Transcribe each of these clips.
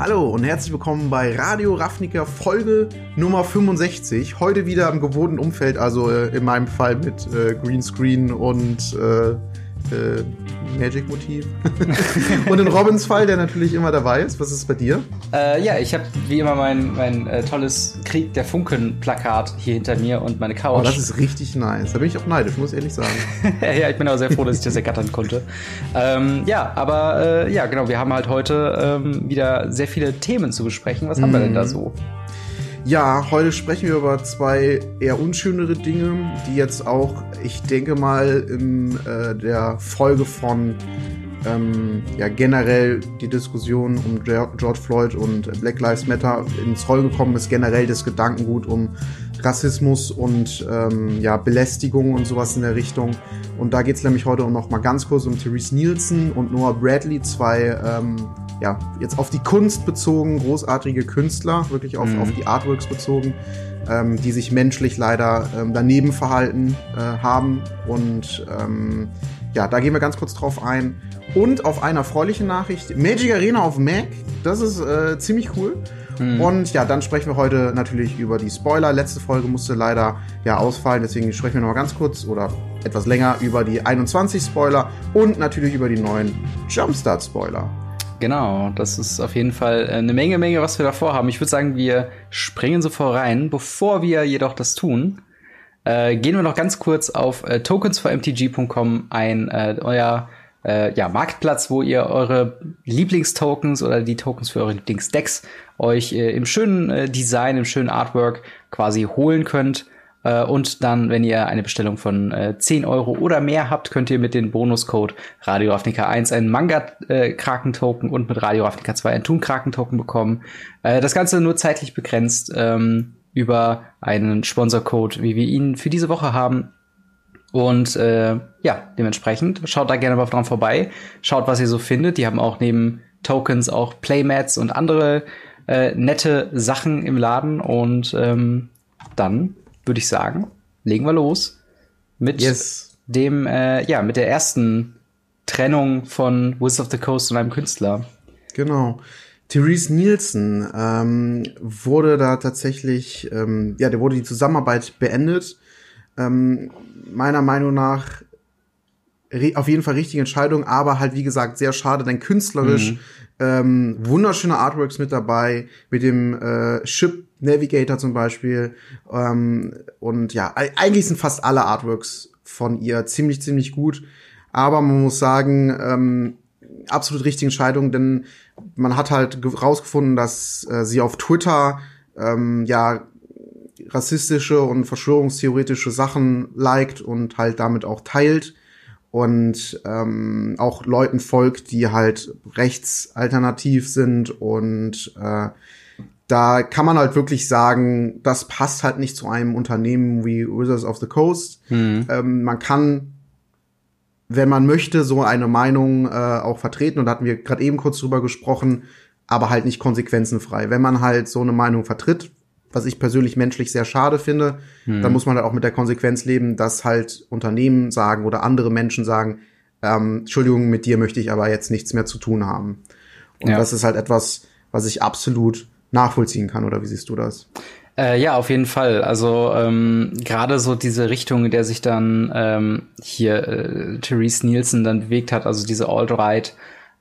Hallo und herzlich willkommen bei Radio Ravnica Folge Nummer 65. Heute wieder im gewohnten Umfeld, also äh, in meinem Fall mit äh, Greenscreen und äh, äh, Magic-Motiv. und in Robins Fall, der natürlich immer dabei ist. Was ist bei dir? Äh, ja, ich habe wie immer mein, mein äh, tolles Krieg der Funken-Plakat hier hinter mir und meine Couch. Oh, das ist richtig nice. Da bin ich auch neidisch, muss ich ehrlich sagen. ja, ich bin auch sehr froh, dass ich das ergattern konnte. Ähm, ja, aber äh, ja, genau, wir haben halt heute ähm, wieder sehr viele Themen zu besprechen. Was haben wir denn da mhm. so? Ja, heute sprechen wir über zwei eher unschönere Dinge, die jetzt auch, ich denke mal, in äh, der Folge von ähm, ja, generell die Diskussion um George Floyd und Black Lives Matter ins Roll gekommen ist, generell das Gedankengut um Rassismus und ähm, ja, Belästigung und sowas in der Richtung. Und da geht es nämlich heute noch mal ganz kurz um Therese Nielsen und Noah Bradley, zwei ähm, ja, jetzt auf die Kunst bezogen, großartige Künstler, wirklich auf, mhm. auf die Artworks bezogen, ähm, die sich menschlich leider ähm, daneben verhalten äh, haben. Und ähm, ja, da gehen wir ganz kurz drauf ein. Und auf eine erfreuliche Nachricht, Magic Arena auf Mac, das ist äh, ziemlich cool. Mhm. Und ja, dann sprechen wir heute natürlich über die Spoiler. Letzte Folge musste leider ja ausfallen, deswegen sprechen wir noch mal ganz kurz oder etwas länger über die 21 Spoiler und natürlich über die neuen Jumpstart Spoiler. Genau, das ist auf jeden Fall äh, eine Menge, Menge, was wir davor haben. Ich würde sagen, wir springen sofort rein. Bevor wir jedoch das tun, äh, gehen wir noch ganz kurz auf äh, tokensformtg.com ein, äh, euer äh, ja, Marktplatz, wo ihr eure Lieblingstokens oder die Tokens für eure Lieblingsdecks euch äh, im schönen äh, Design, im schönen Artwork quasi holen könnt. Äh, und dann, wenn ihr eine Bestellung von äh, 10 Euro oder mehr habt, könnt ihr mit dem Bonuscode Radio Ravnica 1 einen Manga-Kraken-Token und mit Radio Ravnica 2 einen Toon-Kraken-Token bekommen. Äh, das Ganze nur zeitlich begrenzt ähm, über einen Sponsorcode, wie wir ihn für diese Woche haben. Und äh, ja, dementsprechend schaut da gerne mal dran vorbei. Schaut, was ihr so findet. Die haben auch neben Tokens auch Playmats und andere äh, nette Sachen im Laden. Und ähm, dann würde ich sagen, legen wir los mit yes. dem, äh, ja, mit der ersten Trennung von Wizards of the Coast und einem Künstler. Genau. Therese Nielsen ähm, wurde da tatsächlich, ähm, ja, der wurde die Zusammenarbeit beendet. Ähm, meiner Meinung nach auf jeden Fall richtige Entscheidung, aber halt wie gesagt sehr schade, denn künstlerisch mhm. ähm, wunderschöne Artworks mit dabei, mit dem äh, Ship Navigator zum Beispiel. Ähm, und ja, eigentlich sind fast alle Artworks von ihr ziemlich ziemlich gut, aber man muss sagen ähm, absolut richtige Entscheidung, denn man hat halt rausgefunden, dass äh, sie auf Twitter ähm, ja rassistische und verschwörungstheoretische Sachen liked und halt damit auch teilt und ähm, auch Leuten folgt, die halt rechtsalternativ sind und äh, da kann man halt wirklich sagen, das passt halt nicht zu einem Unternehmen wie Wizards of the Coast. Mhm. Ähm, man kann, wenn man möchte, so eine Meinung äh, auch vertreten und da hatten wir gerade eben kurz drüber gesprochen, aber halt nicht konsequenzenfrei. Wenn man halt so eine Meinung vertritt, was ich persönlich menschlich sehr schade finde. Hm. Dann muss man halt auch mit der Konsequenz leben, dass halt Unternehmen sagen oder andere Menschen sagen, ähm, Entschuldigung, mit dir möchte ich aber jetzt nichts mehr zu tun haben. Und ja. das ist halt etwas, was ich absolut nachvollziehen kann, oder wie siehst du das? Äh, ja, auf jeden Fall. Also ähm, gerade so diese Richtung, in der sich dann ähm, hier äh, Therese Nielsen dann bewegt hat, also diese Alt-Right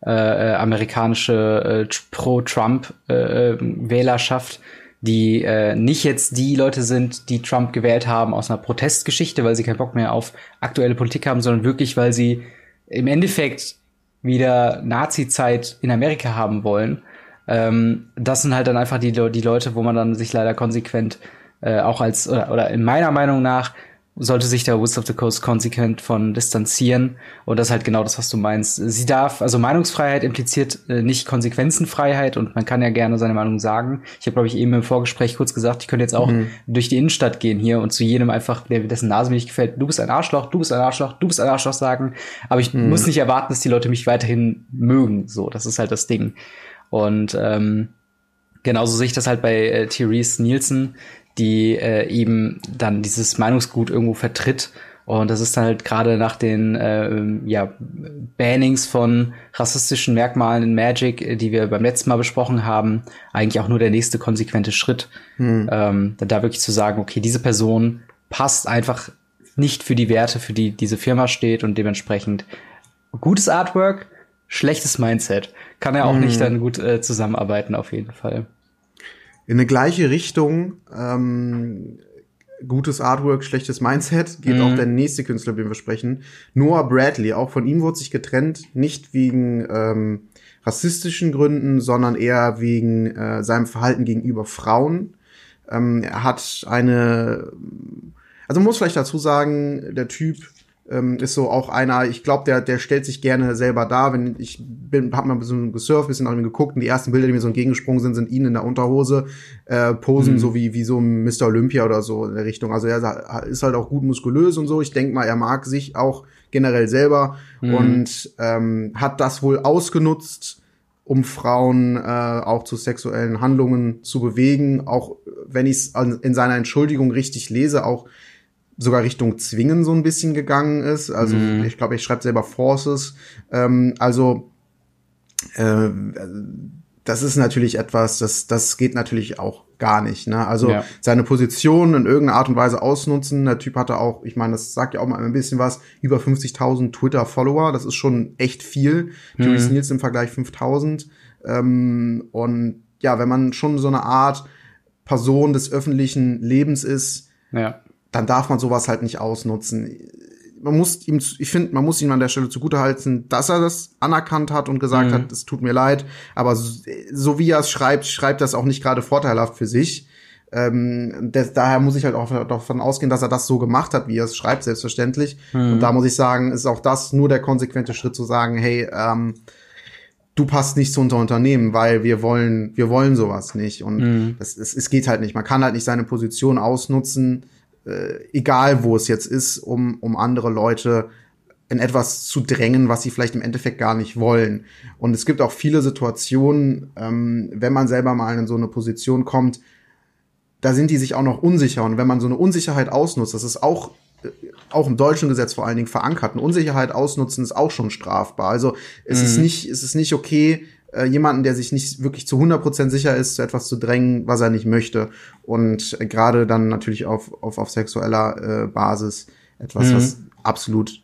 äh, äh amerikanische äh, Pro-Trump-Wählerschaft, äh, die äh, nicht jetzt die Leute sind, die Trump gewählt haben aus einer Protestgeschichte, weil sie keinen Bock mehr auf aktuelle Politik haben, sondern wirklich, weil sie im Endeffekt wieder Nazi-Zeit in Amerika haben wollen. Ähm, das sind halt dann einfach die, die Leute, wo man dann sich leider konsequent äh, auch als, oder, oder in meiner Meinung nach, sollte sich der Woods of the Coast konsequent von distanzieren. Und das ist halt genau das, was du meinst. Sie darf, also Meinungsfreiheit impliziert äh, nicht Konsequenzenfreiheit und man kann ja gerne seine Meinung sagen. Ich habe, glaube ich, eben im Vorgespräch kurz gesagt, ich könnte jetzt auch mhm. durch die Innenstadt gehen hier und zu jedem einfach, der dessen Nase mir nicht gefällt, du bist ein Arschloch, du bist ein Arschloch, du bist ein Arschloch sagen. Aber ich mhm. muss nicht erwarten, dass die Leute mich weiterhin mögen. So, das ist halt das Ding. Und ähm, genauso sehe ich das halt bei äh, Therese Nielsen die äh, eben dann dieses Meinungsgut irgendwo vertritt Und das ist dann halt gerade nach den äh, ja, Bannings von rassistischen Merkmalen in Magic, die wir beim letzten Mal besprochen haben, eigentlich auch nur der nächste konsequente Schritt. Hm. Ähm, da wirklich zu sagen, okay, diese Person passt einfach nicht für die Werte, für die diese Firma steht und dementsprechend gutes Artwork, schlechtes Mindset. Kann er auch hm. nicht dann gut äh, zusammenarbeiten, auf jeden Fall. In eine gleiche Richtung ähm, gutes Artwork, schlechtes Mindset, geht mhm. auch der nächste Künstler, den wir sprechen. Noah Bradley, auch von ihm wurde sich getrennt, nicht wegen ähm, rassistischen Gründen, sondern eher wegen äh, seinem Verhalten gegenüber Frauen. Ähm, er hat eine, also muss vielleicht dazu sagen, der Typ ähm, ist so auch einer, ich glaube, der, der stellt sich gerne selber da. Wenn ich bin, hab mal ein bisschen gesurft, bisschen nach ihm geguckt und die ersten Bilder, die mir so entgegengesprungen sind, sind ihn in der Unterhose, äh, posen mhm. so wie, wie so ein Mr. Olympia oder so in der Richtung. Also er ist halt auch gut muskulös und so. Ich denke mal, er mag sich auch generell selber mhm. und ähm, hat das wohl ausgenutzt, um Frauen äh, auch zu sexuellen Handlungen zu bewegen. Auch wenn ich es in seiner Entschuldigung richtig lese, auch sogar Richtung Zwingen so ein bisschen gegangen ist. Also mm. ich glaube, ich schreibe selber Forces. Ähm, also äh, das ist natürlich etwas, das, das geht natürlich auch gar nicht. Ne? Also ja. seine Position in irgendeiner Art und Weise ausnutzen. Der Typ hatte auch, ich meine, das sagt ja auch mal ein bisschen was, über 50.000 Twitter-Follower. Das ist schon echt viel. Mhm. Julius Niels im Vergleich 5.000. Ähm, und ja, wenn man schon so eine Art Person des öffentlichen Lebens ist, ja dann darf man sowas halt nicht ausnutzen. Man muss ihm, ich finde, man muss ihm an der Stelle zugutehalten, dass er das anerkannt hat und gesagt mhm. hat, es tut mir leid. Aber so, so wie er es schreibt, schreibt das auch nicht gerade vorteilhaft für sich. Ähm, des, daher muss ich halt auch davon ausgehen, dass er das so gemacht hat, wie er es schreibt, selbstverständlich. Mhm. Und da muss ich sagen, ist auch das nur der konsequente Schritt zu sagen, hey, ähm, du passt nicht zu unser Unternehmen, weil wir wollen, wir wollen sowas nicht. Und mhm. es, es geht halt nicht. Man kann halt nicht seine Position ausnutzen äh, egal wo es jetzt ist, um, um andere Leute in etwas zu drängen, was sie vielleicht im Endeffekt gar nicht wollen. Und es gibt auch viele Situationen, ähm, wenn man selber mal in so eine Position kommt, da sind die sich auch noch unsicher. Und wenn man so eine Unsicherheit ausnutzt, das ist auch äh, auch im deutschen Gesetz vor allen Dingen verankert. Eine Unsicherheit ausnutzen ist auch schon strafbar. Also es mhm. ist nicht, es ist nicht okay, äh, jemanden, der sich nicht wirklich zu 100% sicher ist, zu etwas zu drängen, was er nicht möchte. Und äh, gerade dann natürlich auf, auf, auf sexueller äh, Basis etwas, mhm. was absolut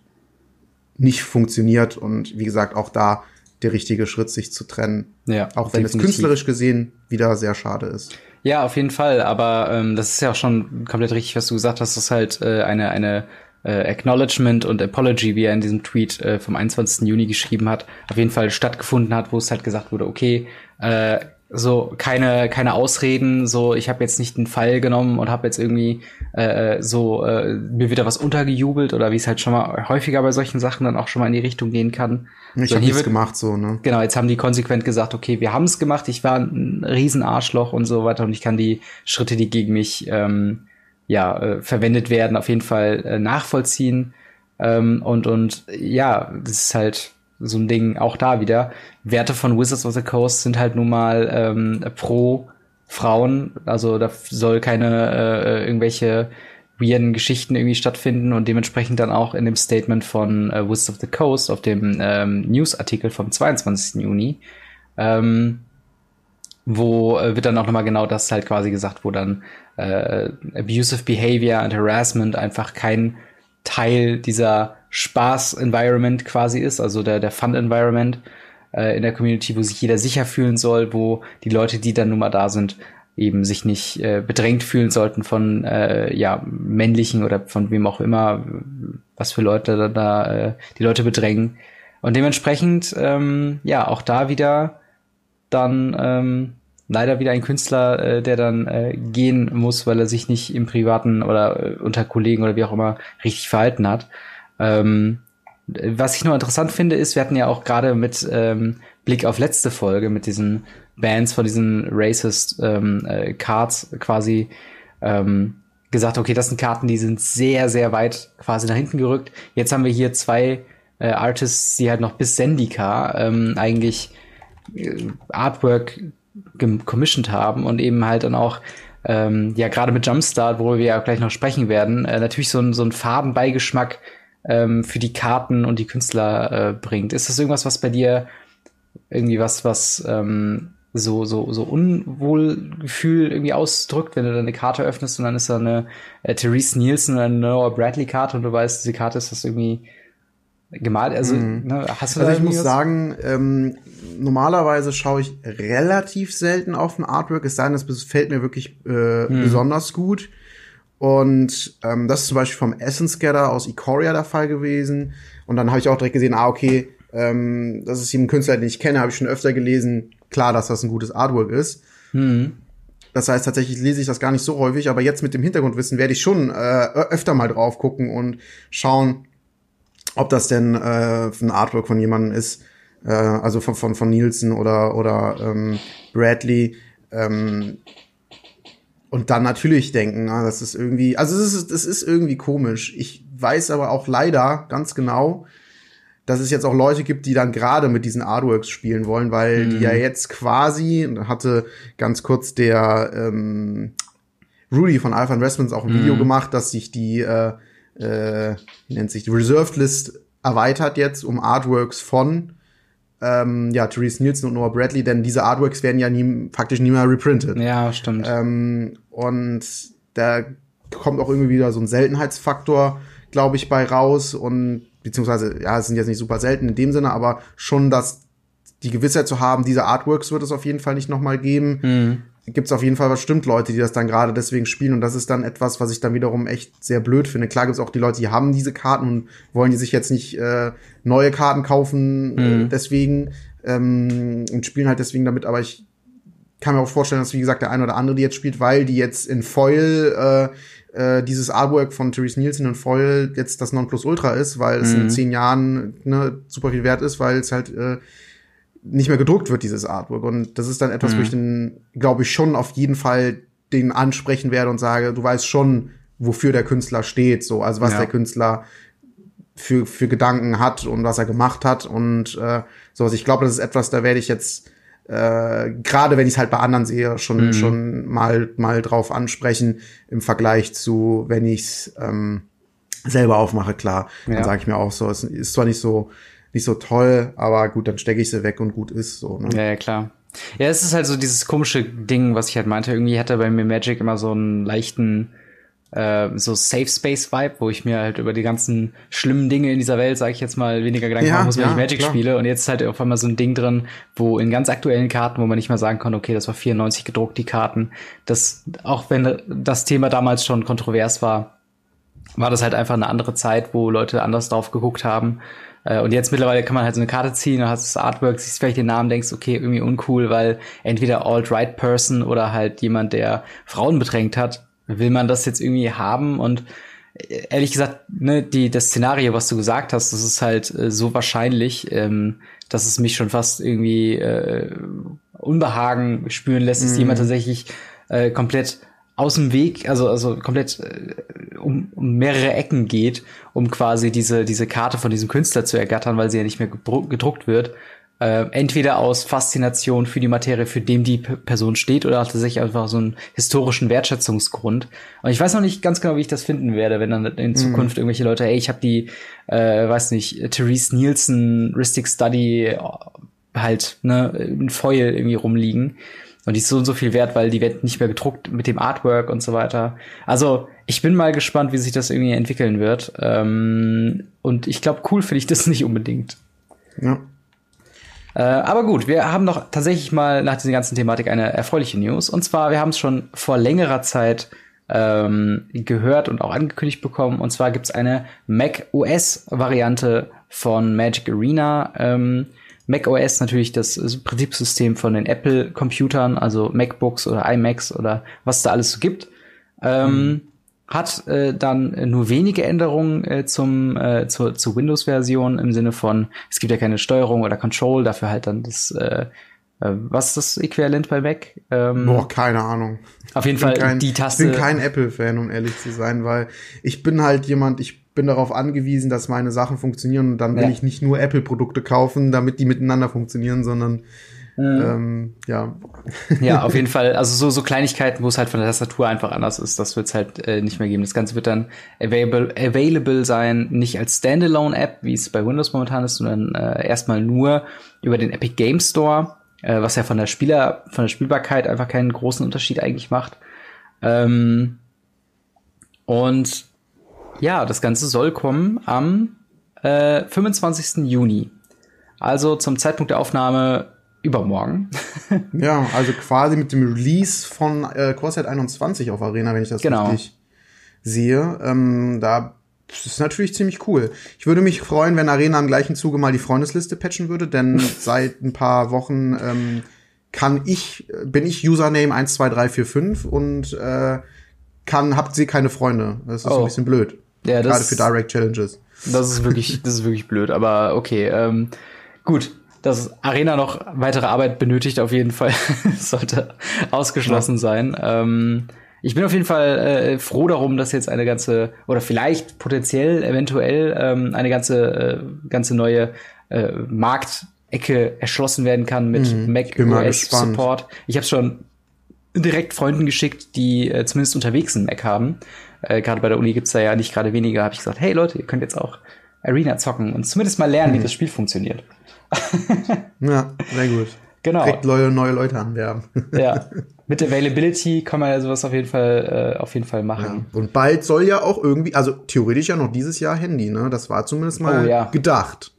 nicht funktioniert. Und wie gesagt, auch da der richtige Schritt, sich zu trennen. Ja, auch wenn definitiv. es künstlerisch gesehen wieder sehr schade ist. Ja, auf jeden Fall. Aber ähm, das ist ja auch schon komplett richtig, was du gesagt hast. Das ist halt äh, eine, eine äh, Acknowledgement und Apology, wie er in diesem Tweet äh, vom 21. Juni geschrieben hat, auf jeden Fall stattgefunden hat, wo es halt gesagt wurde, okay, äh, so keine keine Ausreden, so ich habe jetzt nicht einen Fall genommen und habe jetzt irgendwie äh, so äh, mir wieder was untergejubelt oder wie es halt schon mal häufiger bei solchen Sachen dann auch schon mal in die Richtung gehen kann. Ich so, habe nichts gemacht so, ne? Genau, jetzt haben die konsequent gesagt, okay, wir haben es gemacht, ich war ein Riesenarschloch und so weiter und ich kann die Schritte, die gegen mich ähm, ja, äh, verwendet werden, auf jeden Fall äh, nachvollziehen. Ähm, und, und ja, das ist halt so ein Ding auch da wieder. Werte von Wizards of the Coast sind halt nun mal ähm, pro Frauen. Also da soll keine äh, irgendwelche weirden Geschichten irgendwie stattfinden und dementsprechend dann auch in dem Statement von äh, Wizards of the Coast auf dem ähm, Newsartikel vom 22. Juni ähm, wo äh, wird dann auch nochmal genau das halt quasi gesagt, wo dann äh, abusive behavior and harassment einfach kein Teil dieser Spaß-Environment quasi ist, also der, der Fun-Environment äh, in der Community, wo sich jeder sicher fühlen soll, wo die Leute, die dann nun mal da sind, eben sich nicht äh, bedrängt fühlen sollten von äh, ja männlichen oder von wem auch immer, was für Leute da, da äh, die Leute bedrängen. Und dementsprechend, ähm, ja, auch da wieder dann ähm, leider wieder ein Künstler, äh, der dann äh, gehen muss, weil er sich nicht im Privaten oder äh, unter Kollegen oder wie auch immer richtig verhalten hat. Ähm, was ich nur interessant finde, ist, wir hatten ja auch gerade mit ähm, Blick auf letzte Folge mit diesen Bands von diesen Racist ähm, äh, Cards quasi ähm, gesagt, okay, das sind Karten, die sind sehr, sehr weit quasi nach hinten gerückt. Jetzt haben wir hier zwei äh, Artists, die halt noch bis Sendika ähm, eigentlich Artwork commissioned haben und eben halt dann auch ähm, ja gerade mit Jumpstart, worüber wir ja gleich noch sprechen werden, äh, natürlich so, ein, so einen Farbenbeigeschmack ähm, für die Karten und die Künstler äh, bringt. Ist das irgendwas, was bei dir irgendwie was, was ähm, so, so, so Unwohlgefühl irgendwie ausdrückt, wenn du deine Karte öffnest und dann ist da eine äh, Therese Nielsen oder eine Noah Bradley Karte und du weißt, diese Karte ist das irgendwie gemalt. Also, mhm. ne, hast du Also ich muss was? sagen, ähm, normalerweise schaue ich relativ selten auf ein Artwork, es sei denn, es fällt mir wirklich äh, mhm. besonders gut. Und ähm, das ist zum Beispiel vom Essence Gather aus Ikoria der Fall gewesen. Und dann habe ich auch direkt gesehen, ah, okay, ähm, das ist eben ein Künstler, den ich kenne, habe ich schon öfter gelesen. Klar, dass das ein gutes Artwork ist. Mhm. Das heißt, tatsächlich lese ich das gar nicht so häufig, aber jetzt mit dem Hintergrundwissen werde ich schon äh, öfter mal drauf gucken und schauen, ob das denn äh, ein Artwork von jemandem ist, äh, also von, von, von Nielsen oder, oder ähm, Bradley. Ähm, und dann natürlich denken, ah, das ist irgendwie, also es ist, es ist irgendwie komisch. Ich weiß aber auch leider ganz genau, dass es jetzt auch Leute gibt, die dann gerade mit diesen Artworks spielen wollen, weil mhm. die ja jetzt quasi, hatte ganz kurz der ähm, Rudy von Alpha Investments auch ein mhm. Video gemacht, dass sich die, äh, äh, nennt sich, die Reserved List erweitert jetzt um Artworks von ähm, ja, Therese Nielsen und Noah Bradley, denn diese Artworks werden ja nie, faktisch nie mehr reprintet. Ja, stimmt. Ähm, und da kommt auch irgendwie wieder so ein Seltenheitsfaktor, glaube ich, bei raus und beziehungsweise, ja, es sind jetzt nicht super selten in dem Sinne, aber schon, dass die Gewissheit zu haben, diese Artworks wird es auf jeden Fall nicht nochmal geben. Mhm. Gibt es auf jeden Fall bestimmt Leute, die das dann gerade deswegen spielen und das ist dann etwas, was ich dann wiederum echt sehr blöd finde. Klar gibt es auch die Leute, die haben diese Karten und wollen die sich jetzt nicht äh, neue Karten kaufen, äh, mhm. äh, deswegen ähm, und spielen halt deswegen damit, aber ich kann mir auch vorstellen, dass wie gesagt der eine oder andere die jetzt spielt, weil die jetzt in Foil äh, äh, dieses Artwork von Therese Nielsen und Foil jetzt das Nonplusultra ist, weil es mhm. in zehn Jahren ne, super viel wert ist, weil es halt äh, nicht mehr gedruckt wird, dieses Artwork. Und das ist dann etwas, mhm. wo ich dann, glaube ich, schon auf jeden Fall den ansprechen werde und sage, du weißt schon, wofür der Künstler steht, so, also was ja. der Künstler für, für Gedanken hat und was er gemacht hat und äh, sowas. Ich glaube, das ist etwas, da werde ich jetzt äh, gerade wenn ich es halt bei anderen sehe, schon, mhm. schon mal, mal drauf ansprechen im Vergleich zu, wenn ich es ähm, selber aufmache, klar. Ja. Dann sage ich mir auch so, es ist zwar nicht so, nicht so toll, aber gut, dann stecke ich sie weg und gut ist so. Ne? Ja, ja, klar. Ja, es ist halt so dieses komische Ding, was ich halt meinte. Irgendwie hatte bei mir Magic immer so einen leichten äh, so Safe Space Vibe, wo ich mir halt über die ganzen schlimmen Dinge in dieser Welt, sage ich jetzt mal, weniger Gedanken ja, machen muss, wenn ja, ich Magic klar. spiele. Und jetzt ist halt auf einmal so ein Ding drin, wo in ganz aktuellen Karten, wo man nicht mal sagen kann, okay, das war 94 gedruckt, die Karten. Das, auch wenn das Thema damals schon kontrovers war, war das halt einfach eine andere Zeit, wo Leute anders drauf geguckt haben. Äh, und jetzt mittlerweile kann man halt so eine Karte ziehen, dann hast das Artwork, siehst vielleicht den Namen, denkst, okay, irgendwie uncool, weil entweder Alt-Right-Person oder halt jemand, der Frauen bedrängt hat, will man das jetzt irgendwie haben und äh, ehrlich gesagt, ne, die, das Szenario, was du gesagt hast, das ist halt äh, so wahrscheinlich, ähm, dass es mich schon fast irgendwie äh, Unbehagen spüren lässt, dass mm. jemand tatsächlich äh, komplett aus dem Weg, also, also komplett äh, um, um mehrere Ecken geht, um quasi diese, diese Karte von diesem Künstler zu ergattern, weil sie ja nicht mehr gedruckt wird äh, entweder aus Faszination für die Materie, für dem die P Person steht, oder tatsächlich einfach so einen historischen Wertschätzungsgrund. Und ich weiß noch nicht ganz genau, wie ich das finden werde, wenn dann in mhm. Zukunft mhm. irgendwelche Leute, ey, ich habe die, äh, weiß nicht, Therese Nielsen Ristic Study äh, halt, ne, in Foil irgendwie rumliegen. Und die ist so und so viel wert, weil die wird nicht mehr gedruckt mit dem Artwork und so weiter. Also, ich bin mal gespannt, wie sich das irgendwie entwickeln wird. Ähm, und ich glaube, cool finde ich das nicht unbedingt. Ja. Äh, aber gut, wir haben noch tatsächlich mal nach dieser ganzen Thematik eine erfreuliche News. Und zwar, wir haben es schon vor längerer Zeit ähm, gehört und auch angekündigt bekommen. Und zwar gibt es eine Mac OS-Variante von Magic Arena. Ähm, Mac OS natürlich das Prinzipsystem von den Apple-Computern, also MacBooks oder iMacs oder was da alles so gibt. Ähm, mhm hat äh, dann nur wenige Änderungen äh, zum äh, zur, zur Windows-Version im Sinne von es gibt ja keine Steuerung oder Control, dafür halt dann das äh, äh was ist das Äquivalent bei Mac? Ähm, Boah, keine Ahnung. Auf jeden Fall kein, die Taste. Ich bin kein Apple-Fan, um ehrlich zu sein, weil ich bin halt jemand, ich bin darauf angewiesen, dass meine Sachen funktionieren und dann will ja. ich nicht nur Apple-Produkte kaufen, damit die miteinander funktionieren, sondern Mhm. Ähm, ja. Ja, auf jeden Fall. Also so, so Kleinigkeiten, wo es halt von der Tastatur einfach anders ist, das wird es halt äh, nicht mehr geben. Das Ganze wird dann available, available sein, nicht als Standalone-App, wie es bei Windows momentan ist, sondern äh, erstmal nur über den Epic Game Store, äh, was ja von der Spieler, von der Spielbarkeit einfach keinen großen Unterschied eigentlich macht. Ähm, und ja, das Ganze soll kommen am äh, 25. Juni. Also zum Zeitpunkt der Aufnahme übermorgen. ja, also quasi mit dem Release von äh, Corset 21 auf Arena, wenn ich das genau. richtig sehe. Ähm, da das ist natürlich ziemlich cool. Ich würde mich freuen, wenn Arena im gleichen Zuge mal die Freundesliste patchen würde, denn seit ein paar Wochen ähm, kann ich, bin ich Username 12345 und äh, kann, habt sie keine Freunde. Das ist oh. ein bisschen blöd. Ja, das Gerade für Direct Challenges. Das ist wirklich, das ist wirklich blöd, aber okay. Ähm, gut, dass Arena noch weitere Arbeit benötigt, auf jeden Fall sollte ausgeschlossen ja. sein. Ähm, ich bin auf jeden Fall äh, froh darum, dass jetzt eine ganze oder vielleicht potenziell eventuell ähm, eine ganze äh, ganze neue äh, Marktecke erschlossen werden kann mit mhm. Mac OS Support. Ich habe schon direkt Freunden geschickt, die äh, zumindest unterwegs einen Mac haben. Äh, gerade bei der Uni gibt's da ja nicht gerade weniger. Habe ich gesagt, hey Leute, ihr könnt jetzt auch Arena zocken und zumindest mal lernen, mhm. wie das Spiel funktioniert. ja, sehr gut. Genau. Direkt neue, neue Leute anwerben. ja. Mit Availability kann man ja sowas auf jeden Fall, äh, auf jeden Fall machen. Ja. Und bald soll ja auch irgendwie, also theoretisch ja noch dieses Jahr Handy, ne? Das war zumindest mal oh, ja. gedacht.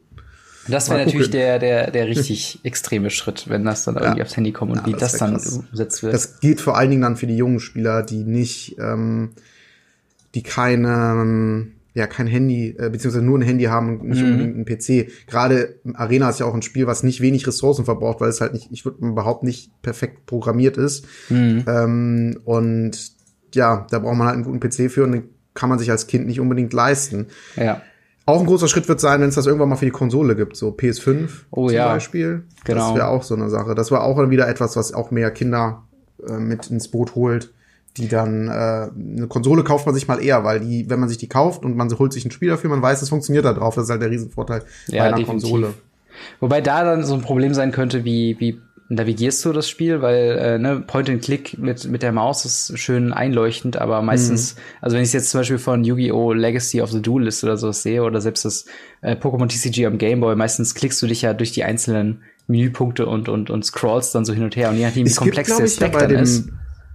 Das wäre natürlich der, der, der richtig extreme Schritt, wenn das dann irgendwie ja. aufs Handy kommt und ja, wie das, das dann umgesetzt wird. Das geht vor allen Dingen dann für die jungen Spieler, die nicht, ähm, die keine, ja kein Handy, äh, beziehungsweise nur ein Handy haben und nicht mhm. unbedingt einen PC. Gerade Arena ist ja auch ein Spiel, was nicht wenig Ressourcen verbraucht, weil es halt nicht, ich würde überhaupt nicht perfekt programmiert ist. Mhm. Ähm, und ja, da braucht man halt einen guten PC für und den kann man sich als Kind nicht unbedingt leisten. Ja. Auch ein großer Schritt wird sein, wenn es das irgendwann mal für die Konsole gibt, so PS5 oh, zum ja. Beispiel. Genau. Das wäre auch so eine Sache. Das war auch wieder etwas, was auch mehr Kinder äh, mit ins Boot holt die dann äh, eine Konsole kauft man sich mal eher, weil die, wenn man sich die kauft und man holt sich ein Spiel dafür, man weiß, es funktioniert da drauf. Das ist halt der Riesenvorteil ja, bei einer definitiv. Konsole. Wobei da dann so ein Problem sein könnte, wie, wie navigierst du das Spiel, weil äh, ne, Point and Click mit mit der Maus ist schön einleuchtend, aber meistens, mhm. also wenn ich jetzt zum Beispiel von Yu-Gi-Oh! Legacy of the Duelist oder sowas sehe oder selbst das äh, Pokémon TCG am Game Boy, meistens klickst du dich ja durch die einzelnen Menüpunkte und und und scrollst dann so hin und her und je nachdem wie komplex gibt, der Stack ja dann ist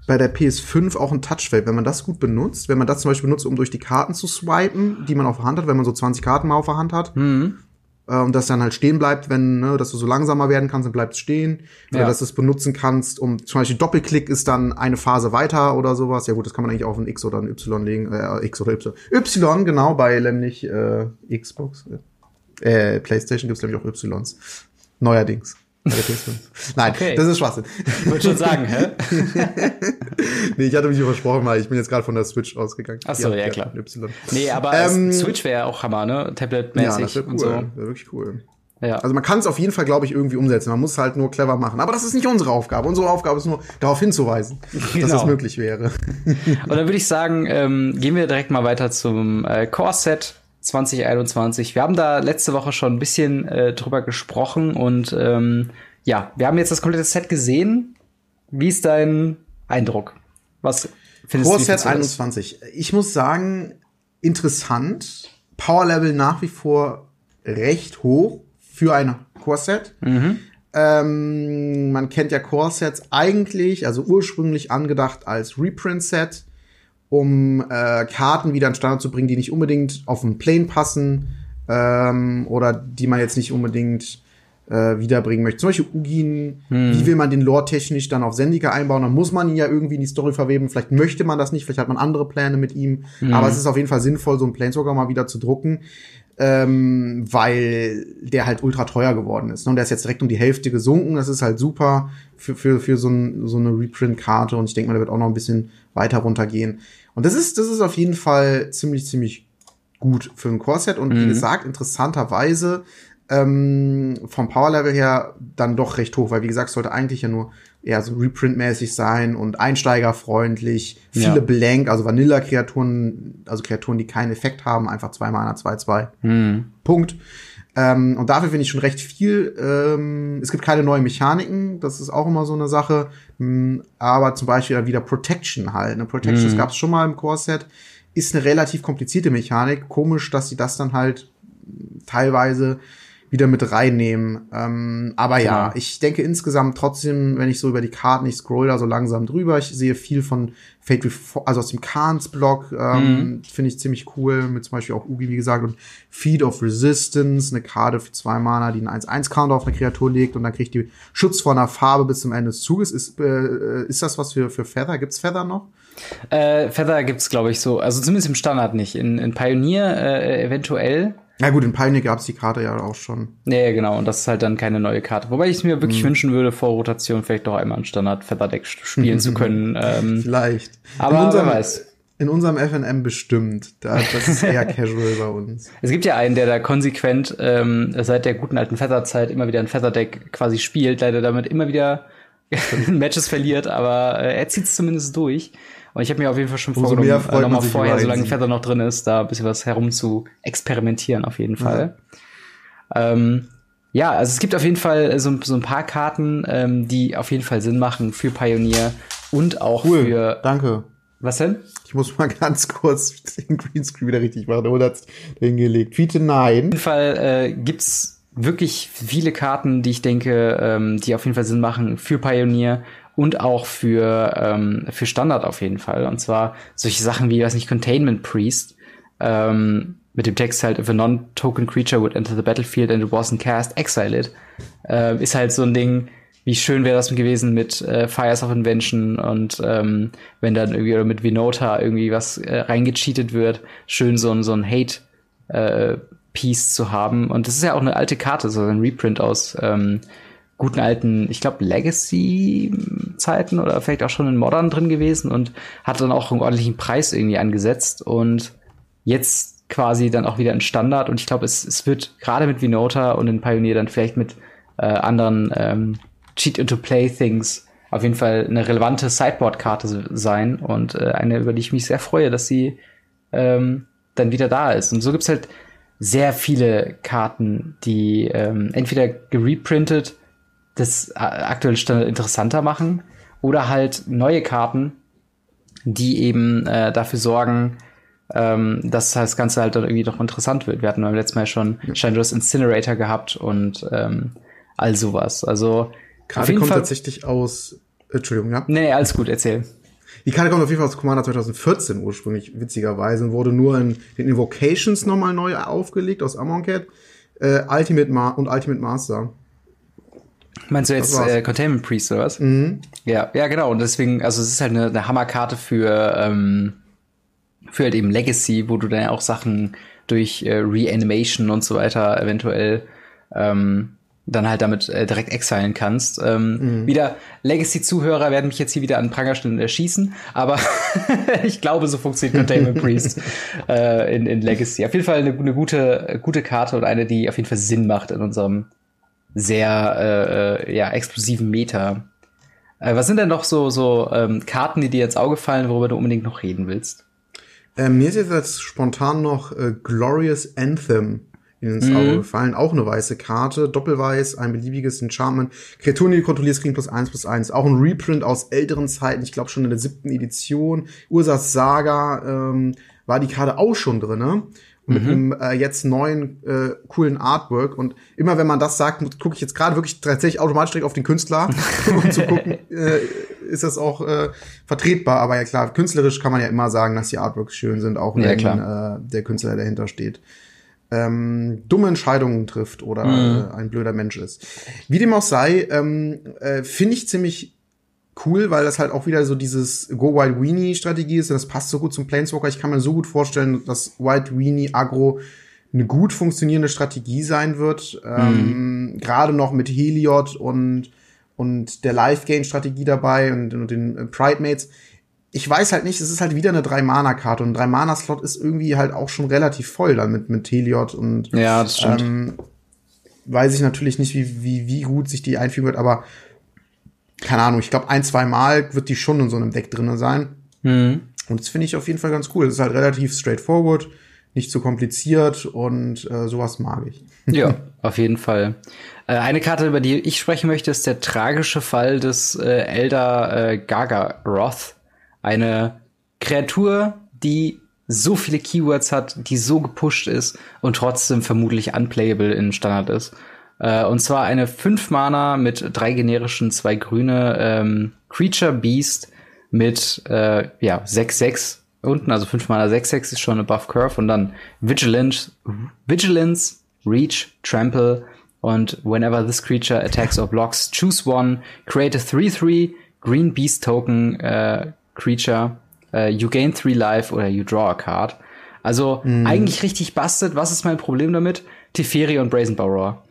bei der PS5 auch ein Touchfeld. Wenn man das gut benutzt, wenn man das zum Beispiel benutzt, um durch die Karten zu swipen, die man auf der Hand hat, wenn man so 20 Karten mal auf der Hand hat, mhm. Äh, und das dann halt stehen bleibt, wenn, ne, dass du so langsamer werden kannst, dann bleibt es stehen. Oder ja. dass du es benutzen kannst, um zum Beispiel Doppelklick ist dann eine Phase weiter oder sowas. Ja gut, das kann man eigentlich auf ein X oder ein Y legen. Äh, X oder Y. Y, genau, bei nämlich äh, Xbox. Äh, PlayStation gibt's nämlich auch Ys. Neuerdings. Nein, okay. das ist Schwachsinn. Ich wollte schon sagen, hä? nee, ich hatte mich versprochen, weil ich bin jetzt gerade von der Switch ausgegangen. Ach so, ja, ja klar. Y. Nee, aber ähm, Switch wäre auch Hammer, ne? Tablet-mäßig ja, das cool. und so. Wäre wirklich cool. Ja. Also man kann es auf jeden Fall, glaube ich, irgendwie umsetzen. Man muss es halt nur clever machen. Aber das ist nicht unsere Aufgabe. Unsere Aufgabe ist nur, darauf hinzuweisen, genau. dass das möglich wäre. und dann würde ich sagen, ähm, gehen wir direkt mal weiter zum äh, Core-Set 2021. Wir haben da letzte Woche schon ein bisschen äh, drüber gesprochen und ähm, ja, wir haben jetzt das komplette Set gesehen. Wie ist dein Eindruck? Was findest Core du? Set 21. Ich muss sagen, interessant. Power Level nach wie vor recht hoch für ein Core Set. Mhm. Ähm, man kennt ja Core Sets eigentlich, also ursprünglich angedacht als Reprint Set um äh, Karten wieder in Standard zu bringen, die nicht unbedingt auf den Plane passen ähm, oder die man jetzt nicht unbedingt äh, wiederbringen möchte. Zum Beispiel Ugin, hm. wie will man den Lore technisch dann auf Sendika einbauen? Dann muss man ihn ja irgendwie in die Story verweben. Vielleicht möchte man das nicht, vielleicht hat man andere Pläne mit ihm. Hm. Aber es ist auf jeden Fall sinnvoll, so einen Planeswalker mal wieder zu drucken. Ähm, weil der halt ultra teuer geworden ist. Und der ist jetzt direkt um die Hälfte gesunken. Das ist halt super für, für, für so, ein, so eine Reprint-Karte. Und ich denke mal, der wird auch noch ein bisschen weiter runtergehen. Und das ist, das ist auf jeden Fall ziemlich, ziemlich gut für ein Core-Set. Und mhm. wie gesagt, interessanterweise ähm, vom Power-Level her dann doch recht hoch, weil wie gesagt, sollte eigentlich ja nur eher so Reprint-mäßig sein und einsteigerfreundlich, viele ja. Blank, also Vanilla-Kreaturen, also Kreaturen, die keinen Effekt haben, einfach zwei Mana, zwei, zwei. Mhm. Punkt. Ähm, und dafür finde ich schon recht viel. Ähm, es gibt keine neuen Mechaniken, das ist auch immer so eine Sache. Ähm, aber zum Beispiel wieder Protection halt. Eine Protection mhm. gab es schon mal im Core-Set. Ist eine relativ komplizierte Mechanik. Komisch, dass sie das dann halt teilweise wieder mit reinnehmen. Ähm, aber ja, ja, ich denke insgesamt trotzdem, wenn ich so über die Karten, ich scroll da so langsam drüber, ich sehe viel von Fate Reform, also aus dem Khans-Block, ähm, mhm. finde ich ziemlich cool, mit zum Beispiel auch Ugi, wie gesagt, und Feed of Resistance, eine Karte für zwei Mana, die einen 1-1-Counter auf eine Kreatur legt und dann kriegt die Schutz vor einer Farbe bis zum Ende des Zuges. Ist, äh, ist das was für, für Feather? Gibt's Feather noch? Äh, Feather gibt's, glaube ich, so. Also zumindest im Standard nicht. In, in Pioneer äh, eventuell. Na gut, in Pioneer gab's die Karte ja auch schon. Nee, genau, und das ist halt dann keine neue Karte. Wobei ich es mir wirklich mhm. wünschen würde, vor Rotation vielleicht doch einmal ein Standard Feather Deck spielen zu können. Ähm, vielleicht. Aber in unserem, wer weiß. In unserem FNM bestimmt. Da, das ist eher casual bei uns. Es gibt ja einen, der da konsequent ähm, seit der guten alten Feather-Zeit immer wieder ein Feather Deck quasi spielt, leider damit immer wieder Matches verliert, aber äh, er zieht es zumindest durch. Und ich habe mir auf jeden Fall schon vorgenommen, äh, nochmal vorher, solange Feather noch drin ist, da ein bisschen was herum zu experimentieren, auf jeden Fall. Ja, ähm, ja also es gibt auf jeden Fall so, so ein paar Karten, ähm, die auf jeden Fall Sinn machen für Pioneer und auch cool, für. Danke. Was denn? Ich muss mal ganz kurz den Greenscreen wieder richtig machen. Der hat's hingelegt. Fiete nein. Auf jeden Fall äh, gibt's wirklich viele Karten, die ich denke, ähm, die auf jeden Fall Sinn machen für Pioneer und auch für, ähm, für Standard auf jeden Fall. Und zwar solche Sachen wie, weiß nicht, Containment Priest, ähm, mit dem Text halt, if a non-token creature would enter the battlefield and it wasn't cast, exile it. Äh, ist halt so ein Ding, wie schön wäre das gewesen mit äh, Fires of Invention und ähm, wenn dann irgendwie oder mit Vinota irgendwie was äh, reingecheatet wird, schön so ein so ein Hate äh, Piece zu haben und das ist ja auch eine alte Karte, so ein Reprint aus ähm, guten alten, ich glaube, Legacy-Zeiten oder vielleicht auch schon in Modern drin gewesen und hat dann auch einen ordentlichen Preis irgendwie angesetzt und jetzt quasi dann auch wieder ein Standard und ich glaube, es, es wird gerade mit Vinota und in Pioneer dann vielleicht mit äh, anderen ähm, Cheat-into-Play-Things auf jeden Fall eine relevante Sideboard-Karte sein und äh, eine, über die ich mich sehr freue, dass sie ähm, dann wieder da ist. Und so gibt's halt sehr viele Karten, die ähm, entweder gereprintet das aktuelle Standard interessanter machen oder halt neue Karten, die eben äh, dafür sorgen, ähm, dass das Ganze halt dann irgendwie doch interessant wird. Wir hatten beim letzten Mal schon ja. Chandra's Incinerator gehabt und ähm, all sowas. Also Karte kommt Fall tatsächlich aus. Entschuldigung, ja? Nee, alles gut, erzähl. Die Karte kommt auf jeden Fall aus Commander 2014 ursprünglich, witzigerweise, und wurde nur in den Invocations nochmal neu aufgelegt aus Amonkhet äh, Ultimate Ma und Ultimate Master. Meinst du jetzt äh, Containment Priest oder was? Mhm. Ja, ja, genau. Und deswegen, also es ist halt eine, eine Hammerkarte für, ähm, für halt eben Legacy, wo du dann auch Sachen durch äh, Reanimation und so weiter eventuell ähm, dann halt damit äh, direkt exilen kannst. Ähm, mhm. Wieder Legacy-Zuhörer werden mich jetzt hier wieder an Pranger stellen und erschießen, aber ich glaube, so funktioniert Containment Priest äh, in, in Legacy. Auf jeden Fall eine, eine gute, gute Karte und eine, die auf jeden Fall Sinn macht in unserem sehr äh, äh, ja, explosiven Meta. Äh, was sind denn noch so, so ähm, Karten, die dir ins Auge fallen, worüber du unbedingt noch reden willst? Äh, mir ist jetzt spontan noch äh, Glorious Anthem ins mhm. Auge gefallen. Auch eine weiße Karte, doppelweiß, ein beliebiges Enchantment. Kreaturen, die du kontrollierst, kriegen plus eins plus eins. Auch ein Reprint aus älteren Zeiten, ich glaube schon in der siebten Edition. Ursas Saga ähm, war die Karte auch schon drinne mit mhm. einem äh, jetzt neuen äh, coolen Artwork. Und immer wenn man das sagt, gucke ich jetzt gerade wirklich tatsächlich automatisch direkt auf den Künstler, um zu gucken, äh, ist das auch äh, vertretbar. Aber ja klar, künstlerisch kann man ja immer sagen, dass die Artworks schön sind, auch wenn ja, äh, der Künstler dahinter steht. Ähm, dumme Entscheidungen trifft oder mhm. äh, ein blöder Mensch ist. Wie dem auch sei, ähm, äh, finde ich ziemlich cool, weil das halt auch wieder so dieses Go Wild Weenie Strategie ist und das passt so gut zum Planeswalker. Ich kann mir so gut vorstellen, dass Wild Weenie Agro eine gut funktionierende Strategie sein wird. Ähm, mhm. Gerade noch mit Heliod und, und der Life-Gain-Strategie dabei und, und den äh, Pride Mates. Ich weiß halt nicht, es ist halt wieder eine Drei-Mana-Karte und ein Drei-Mana-Slot ist irgendwie halt auch schon relativ voll dann mit, mit Heliod und ja, das stimmt. Ähm, weiß ich natürlich nicht, wie, wie, wie gut sich die einfügen wird, aber keine Ahnung, ich glaube, ein, zwei Mal wird die schon in so einem Deck drin sein. Mhm. Und das finde ich auf jeden Fall ganz cool. Es ist halt relativ straightforward. nicht zu kompliziert und äh, sowas mag ich. ja, auf jeden Fall. Äh, eine Karte, über die ich sprechen möchte, ist der tragische Fall des äh, Elder äh, Gaga Roth. Eine Kreatur, die so viele Keywords hat, die so gepusht ist und trotzdem vermutlich unplayable in Standard ist. Äh, und zwar eine 5 Mana mit drei generischen, zwei grüne ähm, Creature Beast mit äh, ja 6-6 unten, also 5 Mana 6-6 ist schon above curve und dann Vigilance, Vigilance, Reach, Trample und whenever this creature attacks or blocks, choose one, create a 3-3 Green Beast Token äh, Creature, äh, you gain 3 life oder you draw a card. Also mm. eigentlich richtig bastet. Was ist mein Problem damit? Teferi und Brazen Borrower.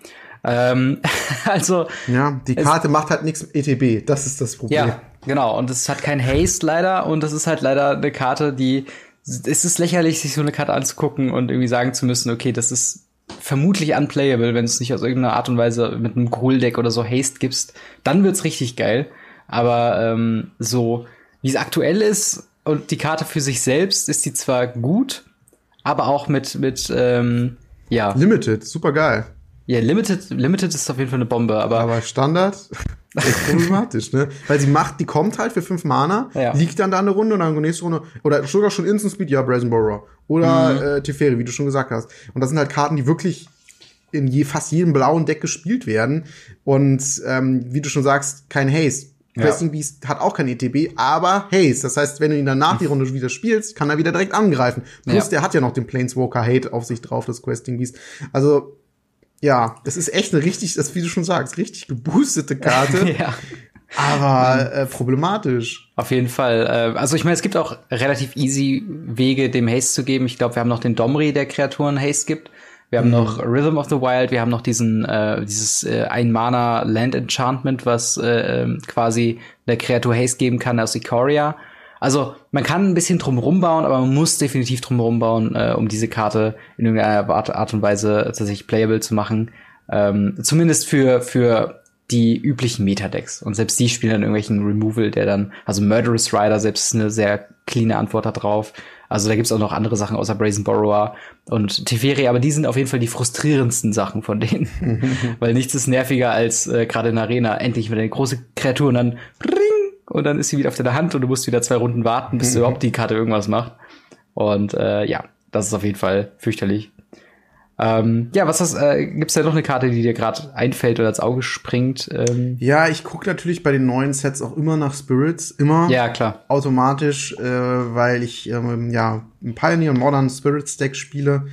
Ähm, also ja, die Karte macht halt nichts ETB. Das ist das Problem. Ja, genau. Und es hat kein Haste leider. Und das ist halt leider eine Karte, die es ist lächerlich, sich so eine Karte anzugucken und irgendwie sagen zu müssen, okay, das ist vermutlich unplayable, wenn es nicht aus irgendeiner Art und Weise mit einem Cool-Deck oder so Haste gibst. Dann wird's richtig geil. Aber ähm, so wie es aktuell ist und die Karte für sich selbst ist die zwar gut, aber auch mit mit ähm, ja Limited, super geil. Ja, Limited, Limited ist auf jeden Fall eine Bombe, aber. Aber Standard ist problematisch, ne? Weil sie macht, die kommt halt für fünf Mana, ja. liegt dann da eine Runde und dann nächste Runde, oder sogar schon Instant Speed, ja, Brazen Borrower. Oder mhm. äh, Teferi, wie du schon gesagt hast. Und das sind halt Karten, die wirklich in je, fast jedem blauen Deck gespielt werden. Und ähm, wie du schon sagst, kein Haste. Questing ja. Beast hat auch kein ETB, aber Haste. Das heißt, wenn du ihn dann nach die Runde wieder spielst, kann er wieder direkt angreifen. Plus, ja. der hat ja noch den Planeswalker Hate auf sich drauf, das Questing Beast. Also, ja, das ist echt eine richtig, das wie du schon sagst, richtig geboostete Karte. ja. Aber äh, problematisch. Auf jeden Fall. Äh, also ich meine, es gibt auch relativ easy Wege, dem Haste zu geben. Ich glaube, wir haben noch den Domri, der Kreaturen Haste gibt. Wir haben mhm. noch Rhythm of the Wild, wir haben noch diesen äh, dieses äh, ein Mana Land Enchantment, was äh, ähm, quasi der Kreatur Haste geben kann aus Ikoria. Also man kann ein bisschen drum rumbauen, aber man muss definitiv drum rumbauen, äh, um diese Karte in irgendeiner Art, Art und Weise tatsächlich playable zu machen. Ähm, zumindest für, für die üblichen Metadecks. Und selbst die spielen dann irgendwelchen Removal, der dann, also Murderous Rider selbst ist eine sehr cleane Antwort darauf. Also da gibt's auch noch andere Sachen außer Brazen Borrower und Teferi, aber die sind auf jeden Fall die frustrierendsten Sachen von denen. Weil nichts ist nerviger als äh, gerade in der Arena endlich mit einer großen Kreatur und dann und dann ist sie wieder auf deiner Hand und du musst wieder zwei Runden warten, bis mhm. überhaupt die Karte irgendwas macht. Und äh, ja, das ist auf jeden Fall fürchterlich. Ähm, ja, was ist, äh, gibt's da noch eine Karte, die dir gerade einfällt oder ins Auge springt? Ähm? Ja, ich gucke natürlich bei den neuen Sets auch immer nach Spirits, immer. Ja, klar. Automatisch, äh, weil ich ähm, ja ein Pioneer Modern Spirits Deck spiele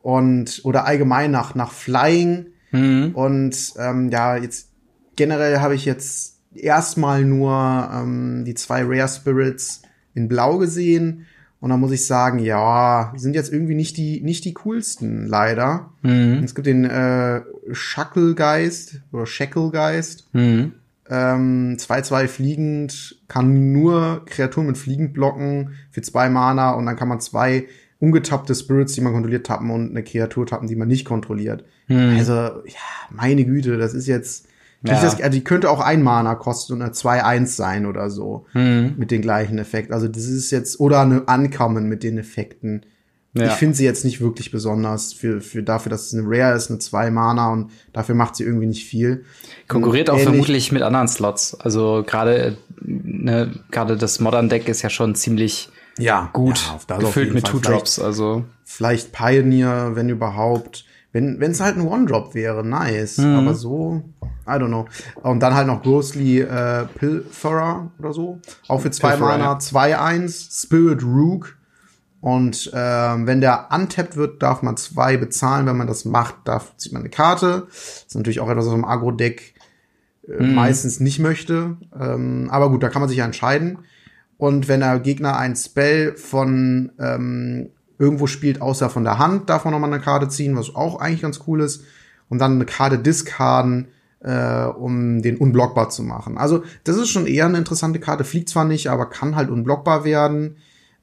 und oder allgemein nach nach Flying mhm. und ähm, ja jetzt generell habe ich jetzt erstmal nur ähm, die zwei Rare Spirits in Blau gesehen. Und da muss ich sagen, ja, sind jetzt irgendwie nicht die, nicht die coolsten, leider. Mhm. Es gibt den äh, Shacklegeist oder Shacklegeist. Mhm. 2-2 ähm, fliegend, kann nur Kreaturen mit Fliegend blocken für zwei Mana und dann kann man zwei ungetappte Spirits, die man kontrolliert, tappen und eine Kreatur tappen, die man nicht kontrolliert. Mhm. Also, ja, meine Güte, das ist jetzt ja. Das, also die könnte auch ein Mana kosten und eine 2-1 sein oder so. Mhm. Mit den gleichen Effekten. Also das ist jetzt, oder eine Ankommen mit den Effekten. Ja. Ich finde sie jetzt nicht wirklich besonders für, für dafür, dass es eine Rare ist, eine 2 Mana und dafür macht sie irgendwie nicht viel. Konkurriert auch Ähnlich. vermutlich mit anderen Slots. Also gerade ne, gerade das Modern Deck ist ja schon ziemlich ja, gut ja, gefüllt mit Two Drops. Also vielleicht Pioneer, wenn überhaupt. Wenn es halt ein One-Drop wäre, nice. Mhm. Aber so, I don't know. Und dann halt noch Grossly äh, Pilferer oder so. Auch für zwei Pilferer, Mana, 2-1, Spirit Rook. Und ähm, wenn der untappt wird, darf man zwei bezahlen. Wenn man das macht, darf, zieht man eine Karte. Das ist natürlich auch etwas, was im Agro-Deck äh, mhm. meistens nicht möchte. Ähm, aber gut, da kann man sich ja entscheiden. Und wenn der Gegner ein Spell von ähm, irgendwo spielt, außer von der Hand, darf man nochmal eine Karte ziehen, was auch eigentlich ganz cool ist. Und dann eine Karte discarden, äh, um den unblockbar zu machen. Also, das ist schon eher eine interessante Karte. Fliegt zwar nicht, aber kann halt unblockbar werden.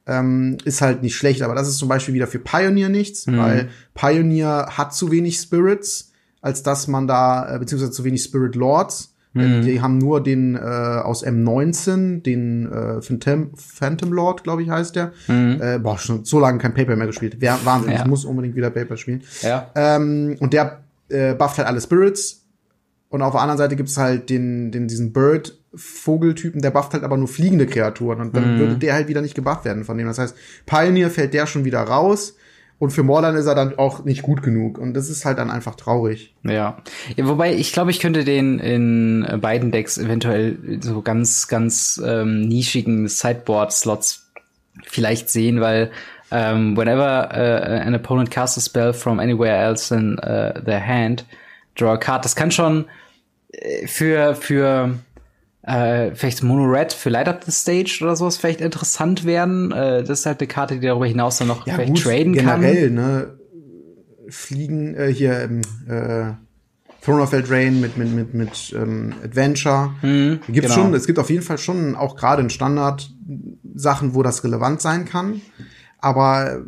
Ähm, ist halt nicht schlecht, aber das ist zum Beispiel wieder für Pioneer nichts, mhm. weil Pioneer hat zu wenig Spirits, als dass man da, äh, beziehungsweise zu wenig Spirit Lords, Mhm. Die haben nur den äh, aus M19, den äh, Phantom, Phantom Lord, glaube ich, heißt der. Mhm. Äh, boah, schon so lange kein Paper mehr gespielt. Wahnsinn, ja. ich muss unbedingt wieder Paper spielen. Ja. Ähm, und der äh, bufft halt alle Spirits. Und auf der anderen Seite gibt's halt den, den, diesen Bird, Vogeltypen, der bufft halt aber nur fliegende Kreaturen und dann mhm. würde der halt wieder nicht gebufft werden von dem. Das heißt, Pioneer fällt der schon wieder raus. Und für Morlan ist er dann auch nicht gut genug. Und das ist halt dann einfach traurig. Ja. ja wobei, ich glaube, ich könnte den in beiden Decks eventuell so ganz, ganz ähm, nischigen Sideboard-Slots vielleicht sehen, weil ähm, whenever uh, an opponent casts a spell from anywhere else in uh, their hand, draw a card. Das kann schon äh, für, für äh, vielleicht Mono Red für Light Up the Stage oder sowas vielleicht interessant werden. Äh, das ist halt eine Karte, die darüber hinaus dann noch ja, vielleicht gut, traden generell, kann. Generell, ne? Fliegen, äh, hier, ähm, äh, Throne of Eldraine mit, mit, mit, mit ähm, Adventure. Mhm, gibt genau. schon, es gibt auf jeden Fall schon auch gerade in Standard Sachen, wo das relevant sein kann. Aber äh,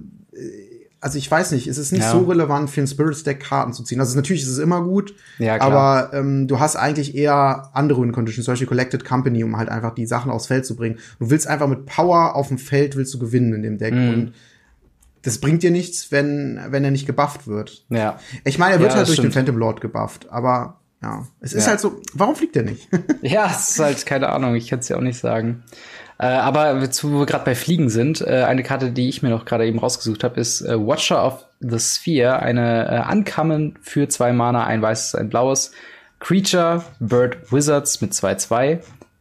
also ich weiß nicht, es ist nicht ja. so relevant für ein Spirits Deck Karten zu ziehen. Also natürlich ist es immer gut, ja, aber ähm, du hast eigentlich eher andere Win Conditions, zum Beispiel Collected Company, um halt einfach die Sachen aufs Feld zu bringen. Du willst einfach mit Power auf dem Feld willst du gewinnen in dem Deck mhm. und das bringt dir nichts, wenn wenn er nicht gebufft wird. Ja. Ich meine, er wird ja, halt durch stimmt. den Phantom Lord gebufft, aber ja, es ist halt so, warum fliegt er nicht? ja, es ist halt keine Ahnung, ich kann es ja auch nicht sagen. Äh, aber wo wir gerade bei Fliegen sind, äh, eine Karte, die ich mir noch gerade eben rausgesucht habe, ist äh, Watcher of the Sphere, eine äh, Uncommon für zwei Mana, ein weißes, ein blaues. Creature, Bird Wizards mit 2-2.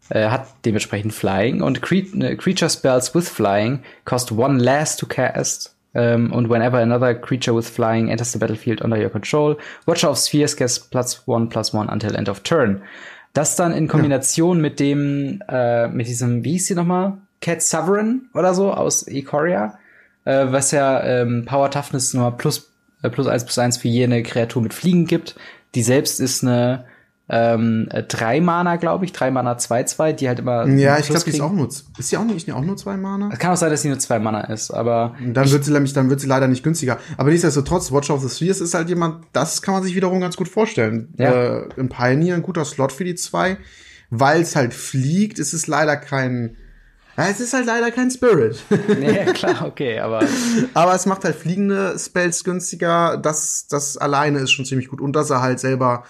Äh, hat dementsprechend Flying und Cre äh, Creature Spells with Flying cost one less to cast. Um, ähm, und whenever another creature with flying enters the battlefield under your control, Watcher of Spheres gets plus one plus one until end of turn. Das dann in Kombination ja. mit dem, äh, mit diesem, wie hieß sie nochmal? Cat Sovereign oder so aus Ikoria, äh, was ja ähm, Power Toughness nur plus, äh, plus eins plus eins für jene Kreatur mit Fliegen gibt. Die selbst ist eine ähm, äh, drei Mana, glaube ich, drei Mana 2-2, die halt immer. Ja, ich glaube, die ist auch nur, ist die auch nicht, auch nur zwei Mana? Es kann auch sein, dass sie nur zwei Mana ist, aber. dann wird sie nämlich, dann wird sie leider nicht günstiger. Aber nichtsdestotrotz, Watch of the Spheres ist halt jemand, das kann man sich wiederum ganz gut vorstellen. Ja. Äh, Im Pioneer ein guter Slot für die zwei, weil es halt fliegt, ist es leider kein, ja, es ist halt leider kein Spirit. nee, klar, okay, aber. aber es macht halt fliegende Spells günstiger. Das, das alleine ist schon ziemlich gut. Und dass er halt selber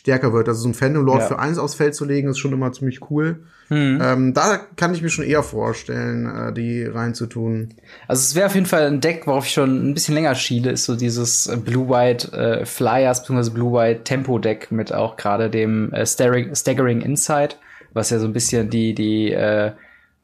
stärker wird. Also so ein Phantom Lord ja. für eins aufs Feld zu legen, ist schon immer ziemlich cool. Mhm. Ähm, da kann ich mir schon eher vorstellen, äh, die reinzutun. Also es wäre auf jeden Fall ein Deck, worauf ich schon ein bisschen länger schiele, ist so dieses äh, Blue-White äh, Flyers bzw. Blue-White Tempo-Deck mit auch gerade dem äh, Staggering, Staggering Insight, was ja so ein bisschen die, die äh,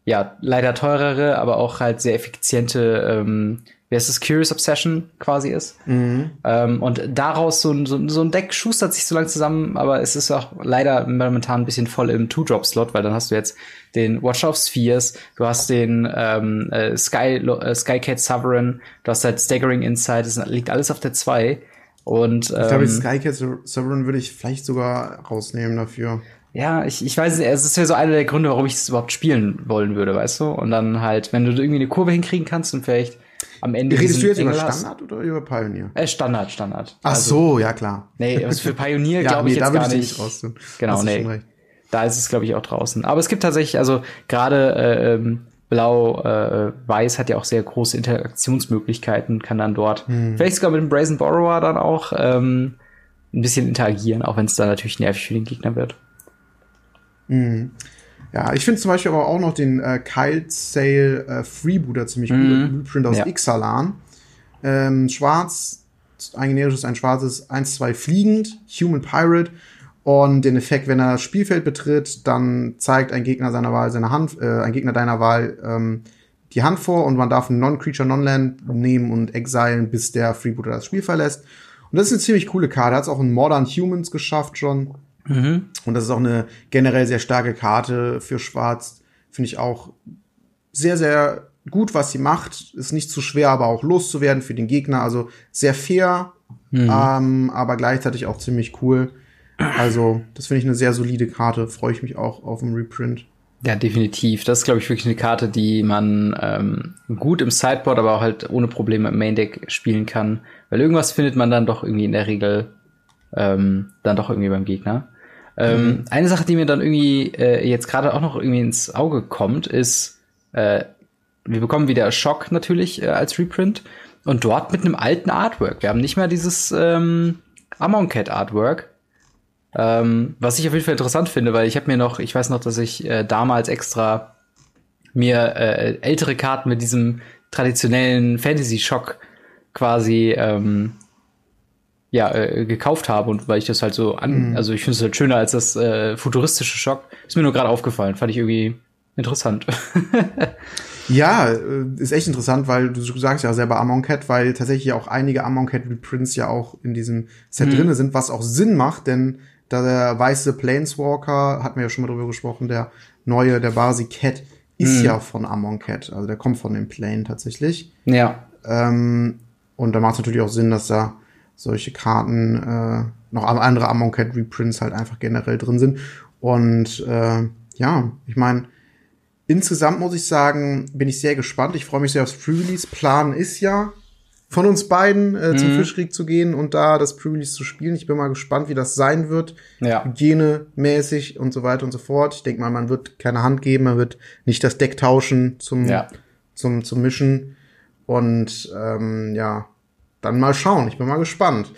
ja, leider teurere, aber auch halt sehr effiziente ähm, wie heißt das, Curious Obsession quasi ist. Mhm. Ähm, und daraus so, so, so ein Deck schustert sich so lang zusammen, aber es ist auch leider momentan ein bisschen voll im Two-Drop-Slot, weil dann hast du jetzt den Watch of Spheres, du hast den ähm, äh, Sky, äh, Skycat Sovereign, du hast halt Staggering Insight, das liegt alles auf der 2. Und, ähm, ich glaube, Skycat Sovereign würde ich vielleicht sogar rausnehmen dafür. Ja, ich, ich weiß nicht, es ist ja so einer der Gründe, warum ich es überhaupt spielen wollen würde, weißt du? Und dann halt, wenn du irgendwie eine Kurve hinkriegen kannst und vielleicht am Ende. Redest du jetzt über Standard oder über Pioneer? Äh, Standard, Standard. Ach also, so, ja klar. Nee, was für Pioneer ja, glaube ich nee, jetzt gar nicht. nicht genau, nee. Da ist es glaube ich auch draußen. Aber es gibt tatsächlich, also gerade äh, ähm, Blau, äh, hat ja auch sehr große Interaktionsmöglichkeiten, kann dann dort hm. vielleicht sogar mit dem Brazen Borrower dann auch ähm, ein bisschen interagieren, auch wenn es dann natürlich nervig für den Gegner wird. Mhm. Ja, ich finde zum Beispiel aber auch noch den äh, Kyle Sale äh, Freebooter ziemlich mhm. cool. Blueprint aus ja. Ixalan. Ähm, schwarz, ein generisches, ein schwarzes, 1-2 fliegend, Human Pirate. Und den Effekt, wenn er das Spielfeld betritt, dann zeigt ein Gegner seiner Wahl seine Hand, äh, ein Gegner deiner Wahl ähm, die Hand vor und man darf einen Non-Creature, Non-Land nehmen und exilen, bis der Freebooter das Spiel verlässt. Und das ist eine ziemlich coole Karte. Hat es auch in Modern Humans geschafft schon. Mhm. Und das ist auch eine generell sehr starke Karte für Schwarz. Finde ich auch sehr, sehr gut, was sie macht. Ist nicht zu schwer, aber auch loszuwerden für den Gegner. Also sehr fair, mhm. ähm, aber gleichzeitig auch ziemlich cool. Also, das finde ich eine sehr solide Karte. Freue ich mich auch auf den Reprint. Ja, definitiv. Das ist, glaube ich, wirklich eine Karte, die man ähm, gut im Sideboard, aber auch halt ohne Probleme im Main Deck spielen kann. Weil irgendwas findet man dann doch irgendwie in der Regel ähm, dann doch irgendwie beim Gegner. Ähm, mhm. Eine Sache, die mir dann irgendwie äh, jetzt gerade auch noch irgendwie ins Auge kommt, ist, äh, wir bekommen wieder Schock natürlich äh, als Reprint und dort mit einem alten Artwork. Wir haben nicht mehr dieses ähm, Amon Cat Artwork, ähm, was ich auf jeden Fall interessant finde, weil ich habe mir noch, ich weiß noch, dass ich äh, damals extra mir äh, ältere Karten mit diesem traditionellen Fantasy-Schock quasi ähm, ja, äh, gekauft habe und weil ich das halt so an, mhm. also ich finde es halt schöner als das äh, futuristische Schock. Ist mir nur gerade aufgefallen, fand ich irgendwie interessant. ja, äh, ist echt interessant, weil du sagst ja selber Amon Cat, weil tatsächlich auch einige Amon Cat Reprints ja auch in diesem Set mhm. drinne sind, was auch Sinn macht, denn da der weiße Planeswalker, hatten wir ja schon mal drüber gesprochen, der neue, der Basi Cat, ist mhm. ja von Amon Cat, also der kommt von dem Plane tatsächlich. Ja. Ähm, und da macht es natürlich auch Sinn, dass da solche Karten, äh, noch andere Amon Cat Reprints halt einfach generell drin sind. Und äh, ja, ich meine, insgesamt muss ich sagen, bin ich sehr gespannt. Ich freue mich sehr aufs Pre-Release. Plan ist ja, von uns beiden äh, mhm. zum Fischkrieg zu gehen und da das Pre-Release zu spielen. Ich bin mal gespannt, wie das sein wird. Ja. Hygienemäßig und so weiter und so fort. Ich denke mal, man wird keine Hand geben, man wird nicht das Deck tauschen zum, ja. zum, zum Mischen. Und ähm, ja, dann mal schauen. Ich bin mal gespannt.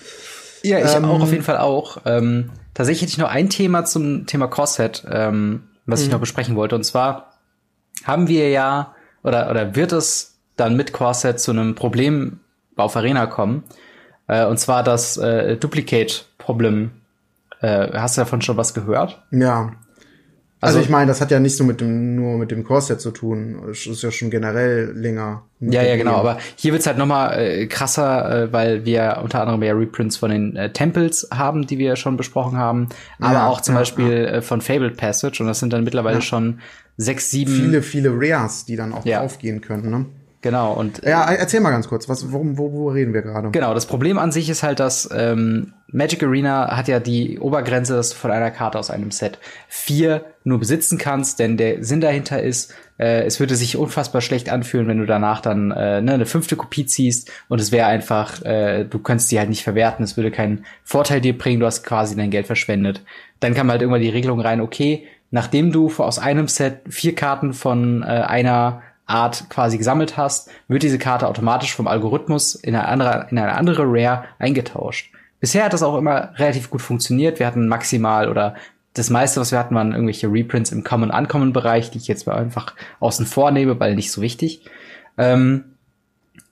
Ja, ich ähm, auch auf jeden Fall auch. Ähm, tatsächlich hätte ich noch ein Thema zum Thema Corset, ähm, was ich mhm. noch besprechen wollte. Und zwar haben wir ja, oder, oder wird es dann mit Corset zu einem Problem auf Arena kommen. Äh, und zwar das äh, Duplicate-Problem. Äh, hast du davon schon was gehört? Ja. Also, also ich meine, das hat ja nicht so mit dem, nur mit dem Core-Set zu tun. Es ist ja schon generell länger. Ja, ja, genau. Aber hier wird's halt noch mal äh, krasser, äh, weil wir unter anderem ja Reprints von den äh, Temples haben, die wir schon besprochen haben. Aber ja, auch zum ja, Beispiel ja. Äh, von Fabled Passage. Und das sind dann mittlerweile schon sechs, sieben. Viele, viele Rares, die dann auch aufgehen können, ne? Genau, und. Ja, erzähl mal ganz kurz, was, worum, wo, wo reden wir gerade? Genau, das Problem an sich ist halt, dass ähm, Magic Arena hat ja die Obergrenze, dass du von einer Karte aus einem Set vier nur besitzen kannst, denn der Sinn dahinter ist, äh, es würde sich unfassbar schlecht anfühlen, wenn du danach dann äh, ne, eine fünfte Kopie ziehst und es wäre einfach, äh, du könntest die halt nicht verwerten, es würde keinen Vorteil dir bringen, du hast quasi dein Geld verschwendet. Dann kam halt irgendwann die Regelung rein, okay, nachdem du aus einem Set vier Karten von äh, einer Art quasi gesammelt hast, wird diese Karte automatisch vom Algorithmus in eine andere, in eine andere Rare eingetauscht. Bisher hat das auch immer relativ gut funktioniert. Wir hatten maximal oder das meiste, was wir hatten, waren irgendwelche Reprints im Common-Uncommon-Bereich, die ich jetzt mal einfach außen vor nehme, weil nicht so wichtig. Ähm,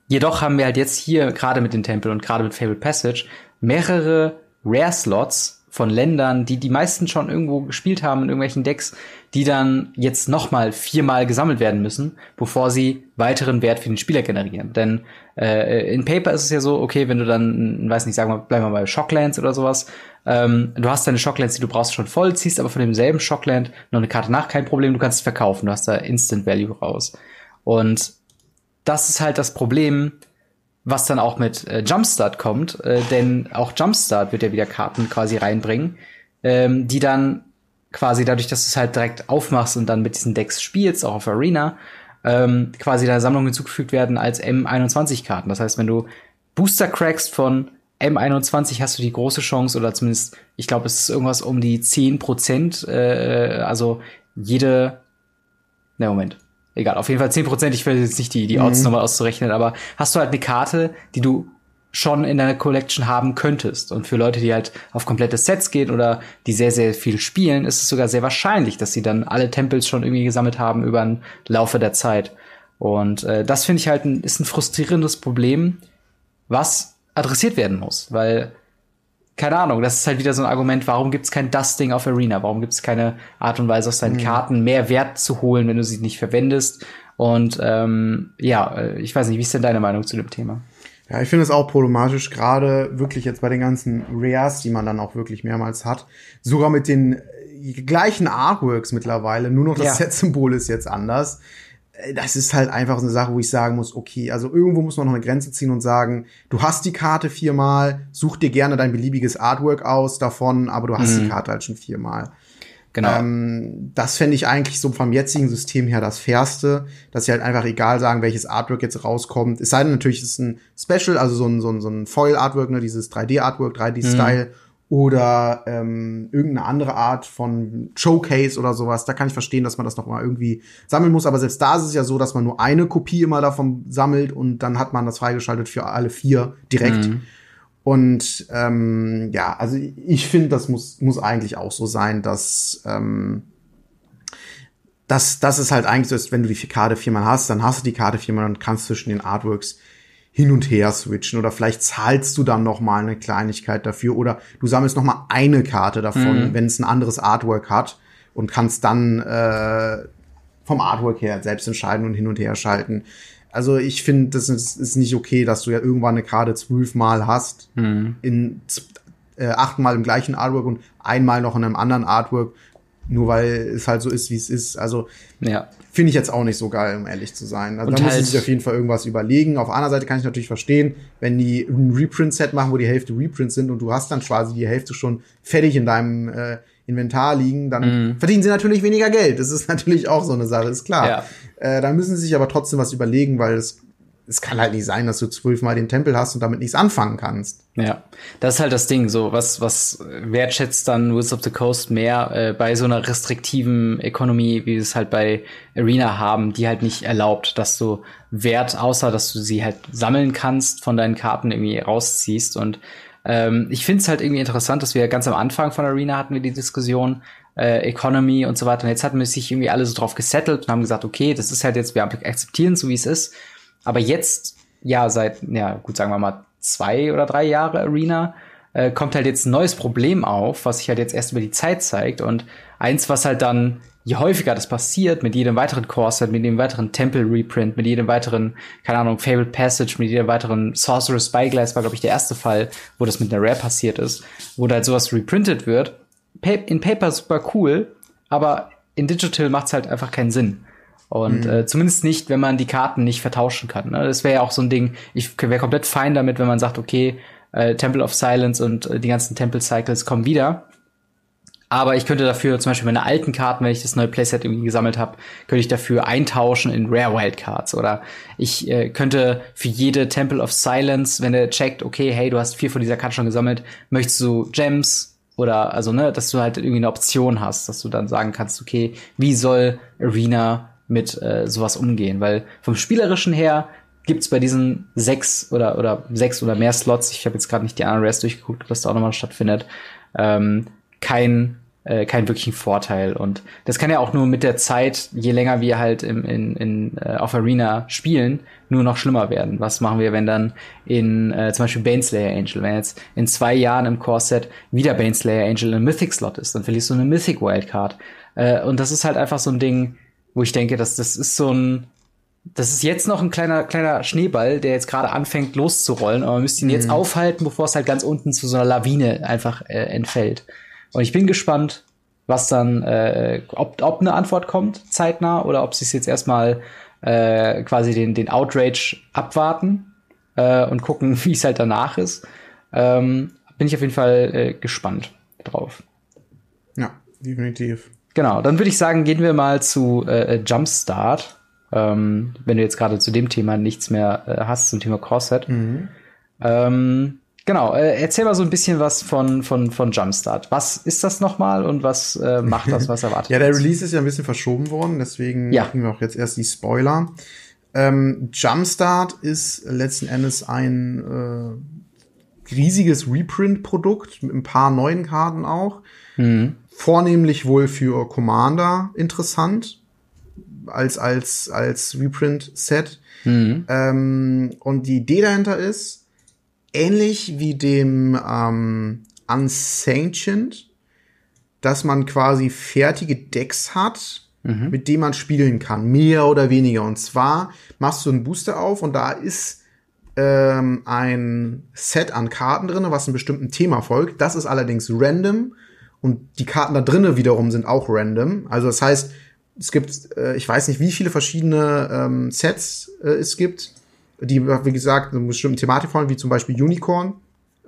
jedoch haben wir halt jetzt hier, gerade mit den Tempel und gerade mit Fable Passage, mehrere Rare-Slots, von Ländern, die die meisten schon irgendwo gespielt haben in irgendwelchen Decks, die dann jetzt noch mal viermal gesammelt werden müssen, bevor sie weiteren Wert für den Spieler generieren. Denn äh, in Paper ist es ja so, okay, wenn du dann, weiß nicht, sagen wir, bleiben wir bei Shocklands oder sowas, ähm, du hast deine Shocklands, die du brauchst, schon voll, ziehst aber von demselben Shockland noch eine Karte nach, kein Problem, du kannst es verkaufen, du hast da Instant Value raus. Und das ist halt das Problem, was dann auch mit äh, Jumpstart kommt, äh, denn auch Jumpstart wird ja wieder Karten quasi reinbringen, ähm, die dann quasi dadurch, dass du es halt direkt aufmachst und dann mit diesen Decks spielst, auch auf Arena, ähm, quasi deiner Sammlung hinzugefügt werden als M21-Karten. Das heißt, wenn du Booster crackst von M21 hast du die große Chance, oder zumindest, ich glaube, es ist irgendwas um die 10 Prozent, äh, also jede, ne, Moment, egal, auf jeden Fall 10%, ich will jetzt nicht die, die Odds mhm. nochmal auszurechnen, aber hast du halt eine Karte, die du schon in deiner Collection haben könntest. Und für Leute, die halt auf komplette Sets gehen oder die sehr, sehr viel spielen, ist es sogar sehr wahrscheinlich, dass sie dann alle Tempels schon irgendwie gesammelt haben über den Laufe der Zeit. Und äh, das finde ich halt ein, ist ein frustrierendes Problem, was adressiert werden muss, weil keine Ahnung, das ist halt wieder so ein Argument, warum gibt's kein Dusting auf Arena? Warum gibt's keine Art und Weise aus deinen mhm. Karten mehr Wert zu holen, wenn du sie nicht verwendest? Und ähm, ja, äh, ich weiß nicht, wie ist denn deine Meinung zu dem Thema? Ja, ich finde es auch problematisch, gerade wirklich jetzt bei den ganzen Rares, die man dann auch wirklich mehrmals hat. Sogar mit den gleichen Artworks mittlerweile, nur noch das ja. Set-Symbol ist jetzt anders. Äh, das ist halt einfach eine Sache, wo ich sagen muss, okay, also irgendwo muss man noch eine Grenze ziehen und sagen, du hast die Karte viermal, such dir gerne dein beliebiges Artwork aus davon, aber du hast mhm. die Karte halt schon viermal. Genau. Ähm, das fände ich eigentlich so vom jetzigen System her das Fairste, dass sie halt einfach egal sagen, welches Artwork jetzt rauskommt. Es sei denn natürlich, es ist ein Special, also so ein, so ein, so ein Foil-Artwork, ne, dieses 3D-Artwork, 3D-Style. Mhm. Oder ähm, irgendeine andere Art von Showcase oder sowas. Da kann ich verstehen, dass man das noch mal irgendwie sammeln muss. Aber selbst da ist es ja so, dass man nur eine Kopie immer davon sammelt und dann hat man das freigeschaltet für alle vier direkt. Mhm. Und ähm, ja, also ich finde, das muss, muss eigentlich auch so sein, dass ähm, das, das ist halt eigentlich so, ist, wenn du die Karte viermal hast, dann hast du die Karte viermal und kannst zwischen den Artworks hin und her switchen oder vielleicht zahlst du dann noch mal eine Kleinigkeit dafür oder du sammelst noch mal eine Karte davon, mhm. wenn es ein anderes Artwork hat und kannst dann äh, vom Artwork her selbst entscheiden und hin und her schalten. Also ich finde, das ist, ist, nicht okay, dass du ja irgendwann eine Karte zwölfmal hast mhm. in äh, achtmal im gleichen Artwork und einmal noch in einem anderen Artwork nur weil es halt so ist, wie es ist. Also ja. Finde ich jetzt auch nicht so geil, um ehrlich zu sein. Also und da halt müssen sie sich auf jeden Fall irgendwas überlegen. Auf einer Seite kann ich natürlich verstehen, wenn die ein Reprint-Set machen, wo die Hälfte Reprints sind und du hast dann quasi die Hälfte schon fertig in deinem äh, Inventar liegen, dann mhm. verdienen sie natürlich weniger Geld. Das ist natürlich auch so eine Sache, ist klar. Ja. Äh, da müssen sie sich aber trotzdem was überlegen, weil es es kann halt nicht sein, dass du zwölfmal den Tempel hast und damit nichts anfangen kannst. Ja, das ist halt das Ding. So, was, was wertschätzt dann Wizards of the Coast mehr äh, bei so einer restriktiven Ökonomie, wie wir es halt bei Arena haben, die halt nicht erlaubt, dass du Wert, außer dass du sie halt sammeln kannst, von deinen Karten irgendwie rausziehst. Und ähm, ich finde es halt irgendwie interessant, dass wir ganz am Anfang von Arena hatten wir die Diskussion, äh, Economy und so weiter. Und jetzt hatten wir sich irgendwie alle so drauf gesettelt und haben gesagt, okay, das ist halt jetzt, wir akzeptieren so wie es ist. Aber jetzt, ja, seit, ja, gut, sagen wir mal zwei oder drei Jahre Arena, äh, kommt halt jetzt ein neues Problem auf, was sich halt jetzt erst über die Zeit zeigt. Und eins, was halt dann, je häufiger das passiert, mit jedem weiteren Core-Set, mit jedem weiteren Temple-Reprint, mit jedem weiteren, keine Ahnung, Fabled Passage, mit jedem weiteren Sorcerer's Spyglass war, glaube ich, der erste Fall, wo das mit einer Rare passiert ist, wo da halt sowas reprintet wird. In Paper super cool, aber in Digital macht's halt einfach keinen Sinn. Und mhm. äh, zumindest nicht, wenn man die Karten nicht vertauschen kann. Ne? Das wäre ja auch so ein Ding, ich wäre komplett fein damit, wenn man sagt, okay, äh, Temple of Silence und äh, die ganzen Temple Cycles kommen wieder. Aber ich könnte dafür zum Beispiel meine alten Karten, wenn ich das neue Playset irgendwie gesammelt habe, könnte ich dafür eintauschen in Rare Wildcards. Oder ich äh, könnte für jede Temple of Silence, wenn der checkt, okay, hey, du hast vier von dieser Karte schon gesammelt, möchtest du Gems oder also ne, dass du halt irgendwie eine Option hast, dass du dann sagen kannst, okay, wie soll Arena mit äh, sowas umgehen, weil vom spielerischen her gibt's bei diesen sechs oder oder sechs oder mehr Slots, ich habe jetzt gerade nicht die anderen Rares durchgeguckt, ob das da auch nochmal stattfindet, ähm, kein äh, keinen wirklichen Vorteil und das kann ja auch nur mit der Zeit, je länger wir halt im, in, in äh, auf Arena spielen, nur noch schlimmer werden. Was machen wir, wenn dann in äh, zum Beispiel Baneslayer Angel, wenn jetzt in zwei Jahren im Core Set wieder Baneslayer Angel ein Mythic Slot ist, dann verlierst du eine Mythic Wildcard äh, und das ist halt einfach so ein Ding wo ich denke, dass das ist so ein, das ist jetzt noch ein kleiner, kleiner Schneeball, der jetzt gerade anfängt loszurollen, aber man müsste ihn mhm. jetzt aufhalten, bevor es halt ganz unten zu so einer Lawine einfach äh, entfällt. Und ich bin gespannt, was dann, äh, ob, ob eine Antwort kommt, zeitnah, oder ob sie es jetzt erstmal äh, quasi den, den Outrage abwarten äh, und gucken, wie es halt danach ist. Ähm, bin ich auf jeden Fall äh, gespannt drauf. Ja, definitiv. Genau, dann würde ich sagen, gehen wir mal zu äh, Jumpstart. Ähm, wenn du jetzt gerade zu dem Thema nichts mehr äh, hast, zum Thema Corset. Mhm. Ähm, genau, äh, erzähl mal so ein bisschen was von, von, von Jumpstart. Was ist das nochmal und was äh, macht das, was erwartet Ja, der Release ist ja ein bisschen verschoben worden, deswegen ja. machen wir auch jetzt erst die Spoiler. Ähm, Jumpstart ist letzten Endes ein äh, riesiges Reprint-Produkt mit ein paar neuen Karten auch. Mhm vornehmlich wohl für Commander interessant als als als Reprint Set. Mhm. Ähm, und die Idee dahinter ist ähnlich wie dem ähm, Unsanctioned, dass man quasi fertige Decks hat, mhm. mit denen man spielen kann, mehr oder weniger. Und zwar machst du einen Booster auf und da ist ähm, ein Set an Karten drin, was einem bestimmten Thema folgt. Das ist allerdings random und die Karten da drinnen wiederum sind auch random. Also das heißt, es gibt, äh, ich weiß nicht, wie viele verschiedene ähm, Sets äh, es gibt, die, wie gesagt, eine bestimmte Thematik folgen, wie zum Beispiel Unicorn,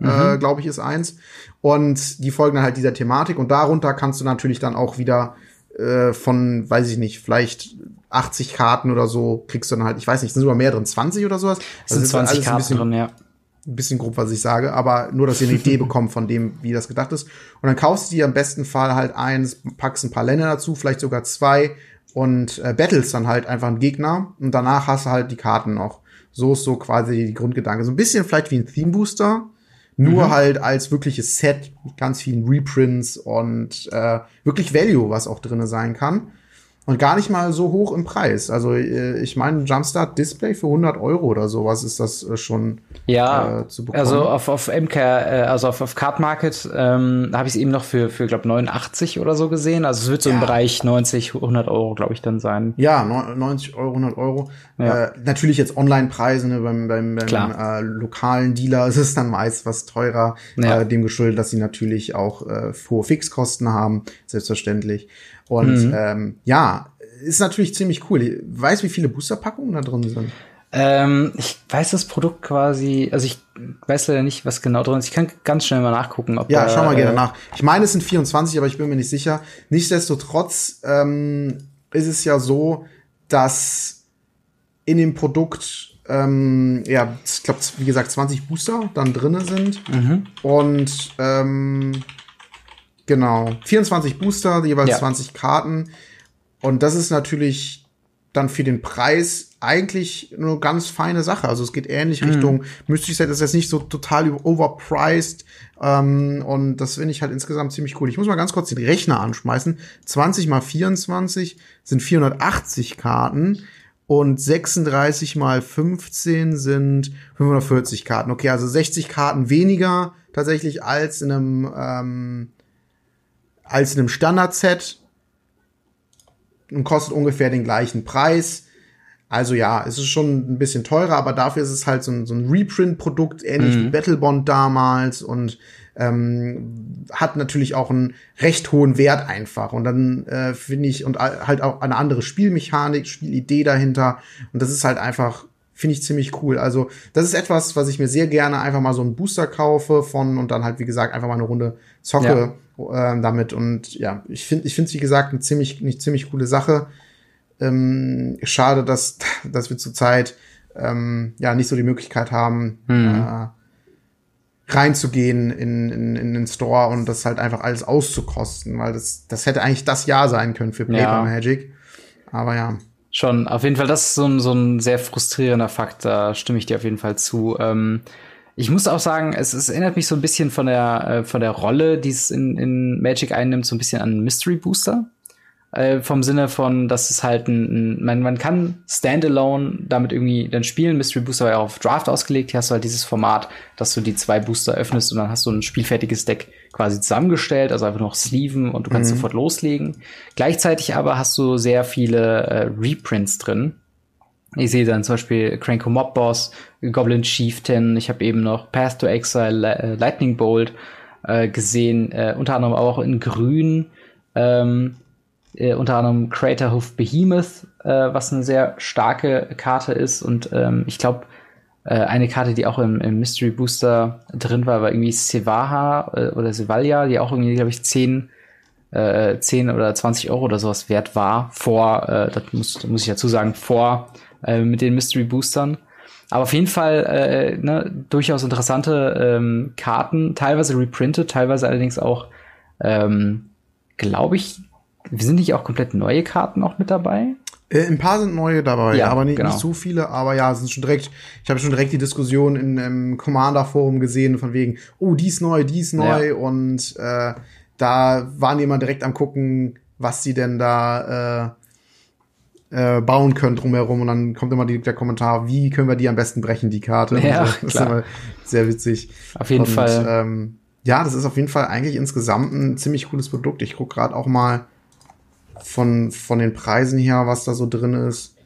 äh, mhm. äh, glaube ich, ist eins. Und die folgen dann halt dieser Thematik. Und darunter kannst du natürlich dann auch wieder äh, von, weiß ich nicht, vielleicht 80 Karten oder so kriegst du dann halt, ich weiß nicht, sind sogar mehr drin, 20 oder sowas? Es sind 20 also Karten drin, ja ein bisschen grob, was ich sage, aber nur, dass ihr eine Idee bekommt von dem, wie das gedacht ist. Und dann kaufst du dir im besten Fall halt eins, packst ein paar Länder dazu, vielleicht sogar zwei und äh, battles dann halt einfach einen Gegner und danach hast du halt die Karten noch. So ist so quasi die Grundgedanke. So ein bisschen vielleicht wie ein Theme Booster, nur mhm. halt als wirkliches Set mit ganz vielen Reprints und äh, wirklich Value, was auch drinne sein kann. Und gar nicht mal so hoch im Preis. Also äh, ich meine, Jumpstart Display für 100 Euro oder sowas ist das äh, schon ja, äh, zu bekommen. Also auf, auf MK, äh, also auf, auf Card Market ähm, habe ich es eben noch für, für glaube 89 oder so gesehen. Also es wird so ja. im Bereich 90, 100 Euro, glaube ich, dann sein. Ja, 90 Euro, 100 Euro. Ja. Äh, natürlich jetzt Online-Preise, ne, beim, beim, beim äh, lokalen Dealer ist es dann meist was teurer, ja. äh, dem geschuldet, dass sie natürlich auch äh, hohe Fixkosten haben, selbstverständlich. Und mhm. ähm, ja, ist natürlich ziemlich cool. Weißt wie viele Boosterpackungen da drin sind? Ähm, ich weiß das Produkt quasi, also ich weiß leider nicht, was genau drin ist. Ich kann ganz schnell mal nachgucken, ob Ja, da, schau mal gerne äh, nach. Ich meine, es sind 24, aber ich bin mir nicht sicher. Nichtsdestotrotz ähm, ist es ja so, dass in dem Produkt ähm, ja, ich glaube, wie gesagt, 20 Booster dann drinne sind. Mhm. Und ähm, Genau. 24 Booster, jeweils ja. 20 Karten. Und das ist natürlich dann für den Preis eigentlich eine ganz feine Sache. Also es geht ähnlich mhm. Richtung Mystery Set, ist jetzt nicht so total overpriced. Ähm, und das finde ich halt insgesamt ziemlich cool. Ich muss mal ganz kurz den Rechner anschmeißen. 20 mal 24 sind 480 Karten und 36 mal 15 sind 540 Karten. Okay, also 60 Karten weniger tatsächlich als in einem ähm, als in einem Standard-Set und kostet ungefähr den gleichen Preis. Also ja, es ist schon ein bisschen teurer, aber dafür ist es halt so ein, so ein Reprint-Produkt, ähnlich mhm. wie Battlebond damals und ähm, hat natürlich auch einen recht hohen Wert einfach. Und dann äh, finde ich, und halt auch eine andere Spielmechanik, Spielidee dahinter. Und das ist halt einfach, finde ich ziemlich cool. Also, das ist etwas, was ich mir sehr gerne einfach mal so einen Booster kaufe von und dann halt, wie gesagt, einfach mal eine Runde zocke. Ja äh, damit. Und ja, ich finde, ich finde wie gesagt, eine ziemlich, eine ziemlich coole Sache. Ähm, schade, dass, dass wir zurzeit ähm, ja nicht so die Möglichkeit haben, mhm. äh, reinzugehen in, in, in den Store und das halt einfach alles auszukosten, weil das, das hätte eigentlich das Jahr sein können für Paper ja. Magic. Aber ja. Schon, auf jeden Fall, das ist so ein, so ein sehr frustrierender Fakt, da stimme ich dir auf jeden Fall zu. Ähm, ich muss auch sagen, es, es erinnert mich so ein bisschen von der, äh, von der Rolle, die es in, in Magic einnimmt, so ein bisschen an Mystery Booster. Äh, vom Sinne von, dass es halt ein, ein man, man kann Standalone damit irgendwie dann spielen. Mystery Booster war ja auch auf Draft ausgelegt. Hier hast du halt dieses Format, dass du die zwei Booster öffnest und dann hast du ein spielfertiges Deck quasi zusammengestellt, also einfach noch sleeven und du kannst mhm. sofort loslegen. Gleichzeitig aber hast du sehr viele äh, Reprints drin ich sehe dann zum Beispiel Cranko Mob Boss, Goblin Chieftain, ich habe eben noch Path to Exile, äh, Lightning Bolt äh, gesehen, äh, unter anderem auch in Grün, ähm, äh, unter anderem Crater Hoof Behemoth, äh, was eine sehr starke Karte ist. Und ähm, ich glaube, äh, eine Karte, die auch im, im, Mystery Booster drin war, war irgendwie Sevaha oder Sevalia, die auch irgendwie, glaube ich, 10 äh, 10 oder 20 Euro oder sowas wert war, vor, das muss, muss ich dazu sagen, vor äh, mit den Mystery Boostern. Aber auf jeden Fall äh, ne, durchaus interessante ähm, Karten, teilweise reprintet, teilweise allerdings auch, ähm, glaube ich, sind nicht auch komplett neue Karten auch mit dabei? Äh, ein paar sind neue dabei, ja, aber nicht, genau. nicht so viele, aber ja, sind schon direkt, ich habe schon direkt die Diskussion in einem Commander-Forum gesehen, von wegen, oh, die ist neu, die ist neu, ja. und äh, da waren die immer direkt am gucken, was sie denn da äh, äh, bauen können drumherum und dann kommt immer der Kommentar, wie können wir die am besten brechen, die Karte. Ja, so. Das klar. ist immer sehr witzig. Auf jeden und, Fall. Ähm, ja, das ist auf jeden Fall eigentlich insgesamt ein ziemlich cooles Produkt. Ich guck gerade auch mal von, von den Preisen her, was da so drin ist.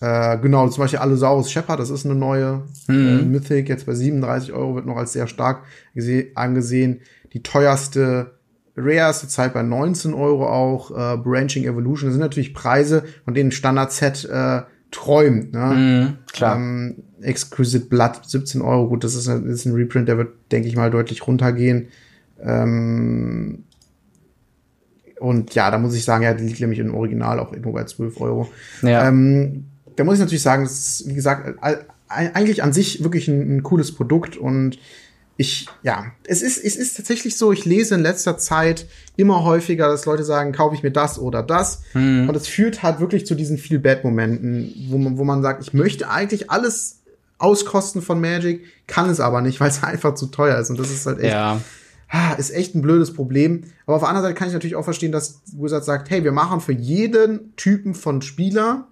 Äh, genau, zum Beispiel Allosaurus Shepard, das ist eine neue mhm. äh, Mythic, jetzt bei 37 Euro, wird noch als sehr stark angesehen. Die teuerste Rare ist zurzeit bei 19 Euro auch. Äh, Branching Evolution das sind natürlich Preise, von denen Standard-Set äh, träumt. Ne? Mm, klar. Ähm, Exquisite Blood 17 Euro. Gut, das ist, ein, das ist ein Reprint, der wird, denke ich mal, deutlich runtergehen. Ähm, und ja, da muss ich sagen, ja, die liegt nämlich im Original auch irgendwo bei 12 Euro. Ja. Ähm, da muss ich natürlich sagen, das ist, wie gesagt, eigentlich an sich wirklich ein, ein cooles Produkt und ich, ja, es ist, es ist tatsächlich so, ich lese in letzter Zeit immer häufiger, dass Leute sagen, kaufe ich mir das oder das. Hm. Und es führt halt wirklich zu diesen viel Bad-Momenten, wo man, wo man sagt, ich möchte eigentlich alles auskosten von Magic, kann es aber nicht, weil es einfach zu teuer ist. Und das ist halt echt, ja. ist echt ein blödes Problem. Aber auf der anderen Seite kann ich natürlich auch verstehen, dass Wizard sagt, hey, wir machen für jeden Typen von Spieler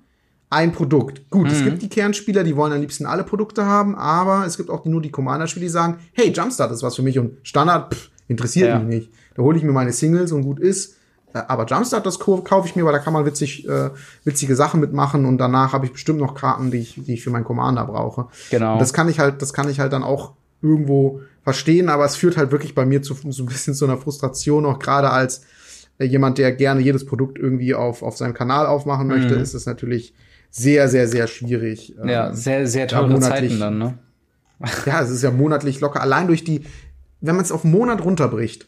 ein Produkt. Gut, mhm. es gibt die Kernspieler, die wollen am liebsten alle Produkte haben, aber es gibt auch die, nur die Commander-Spieler, die sagen, hey, Jumpstart ist was für mich und Standard pff, interessiert ja. mich nicht. Da hole ich mir meine Singles und gut ist. Äh, aber Jumpstart, das kaufe ich mir, weil da kann man witzig, äh, witzige Sachen mitmachen und danach habe ich bestimmt noch Karten, die ich, die ich für meinen Commander brauche. Genau. Und das kann ich halt, das kann ich halt dann auch irgendwo verstehen, aber es führt halt wirklich bei mir zu so ein bisschen zu einer Frustration, auch gerade als äh, jemand, der gerne jedes Produkt irgendwie auf, auf seinem Kanal aufmachen möchte, mhm. ist es natürlich sehr, sehr, sehr schwierig. Ja, ähm, sehr, sehr teure Zeiten dann, ne? ja, es ist ja monatlich locker. Allein durch die, wenn man es auf einen Monat runterbricht,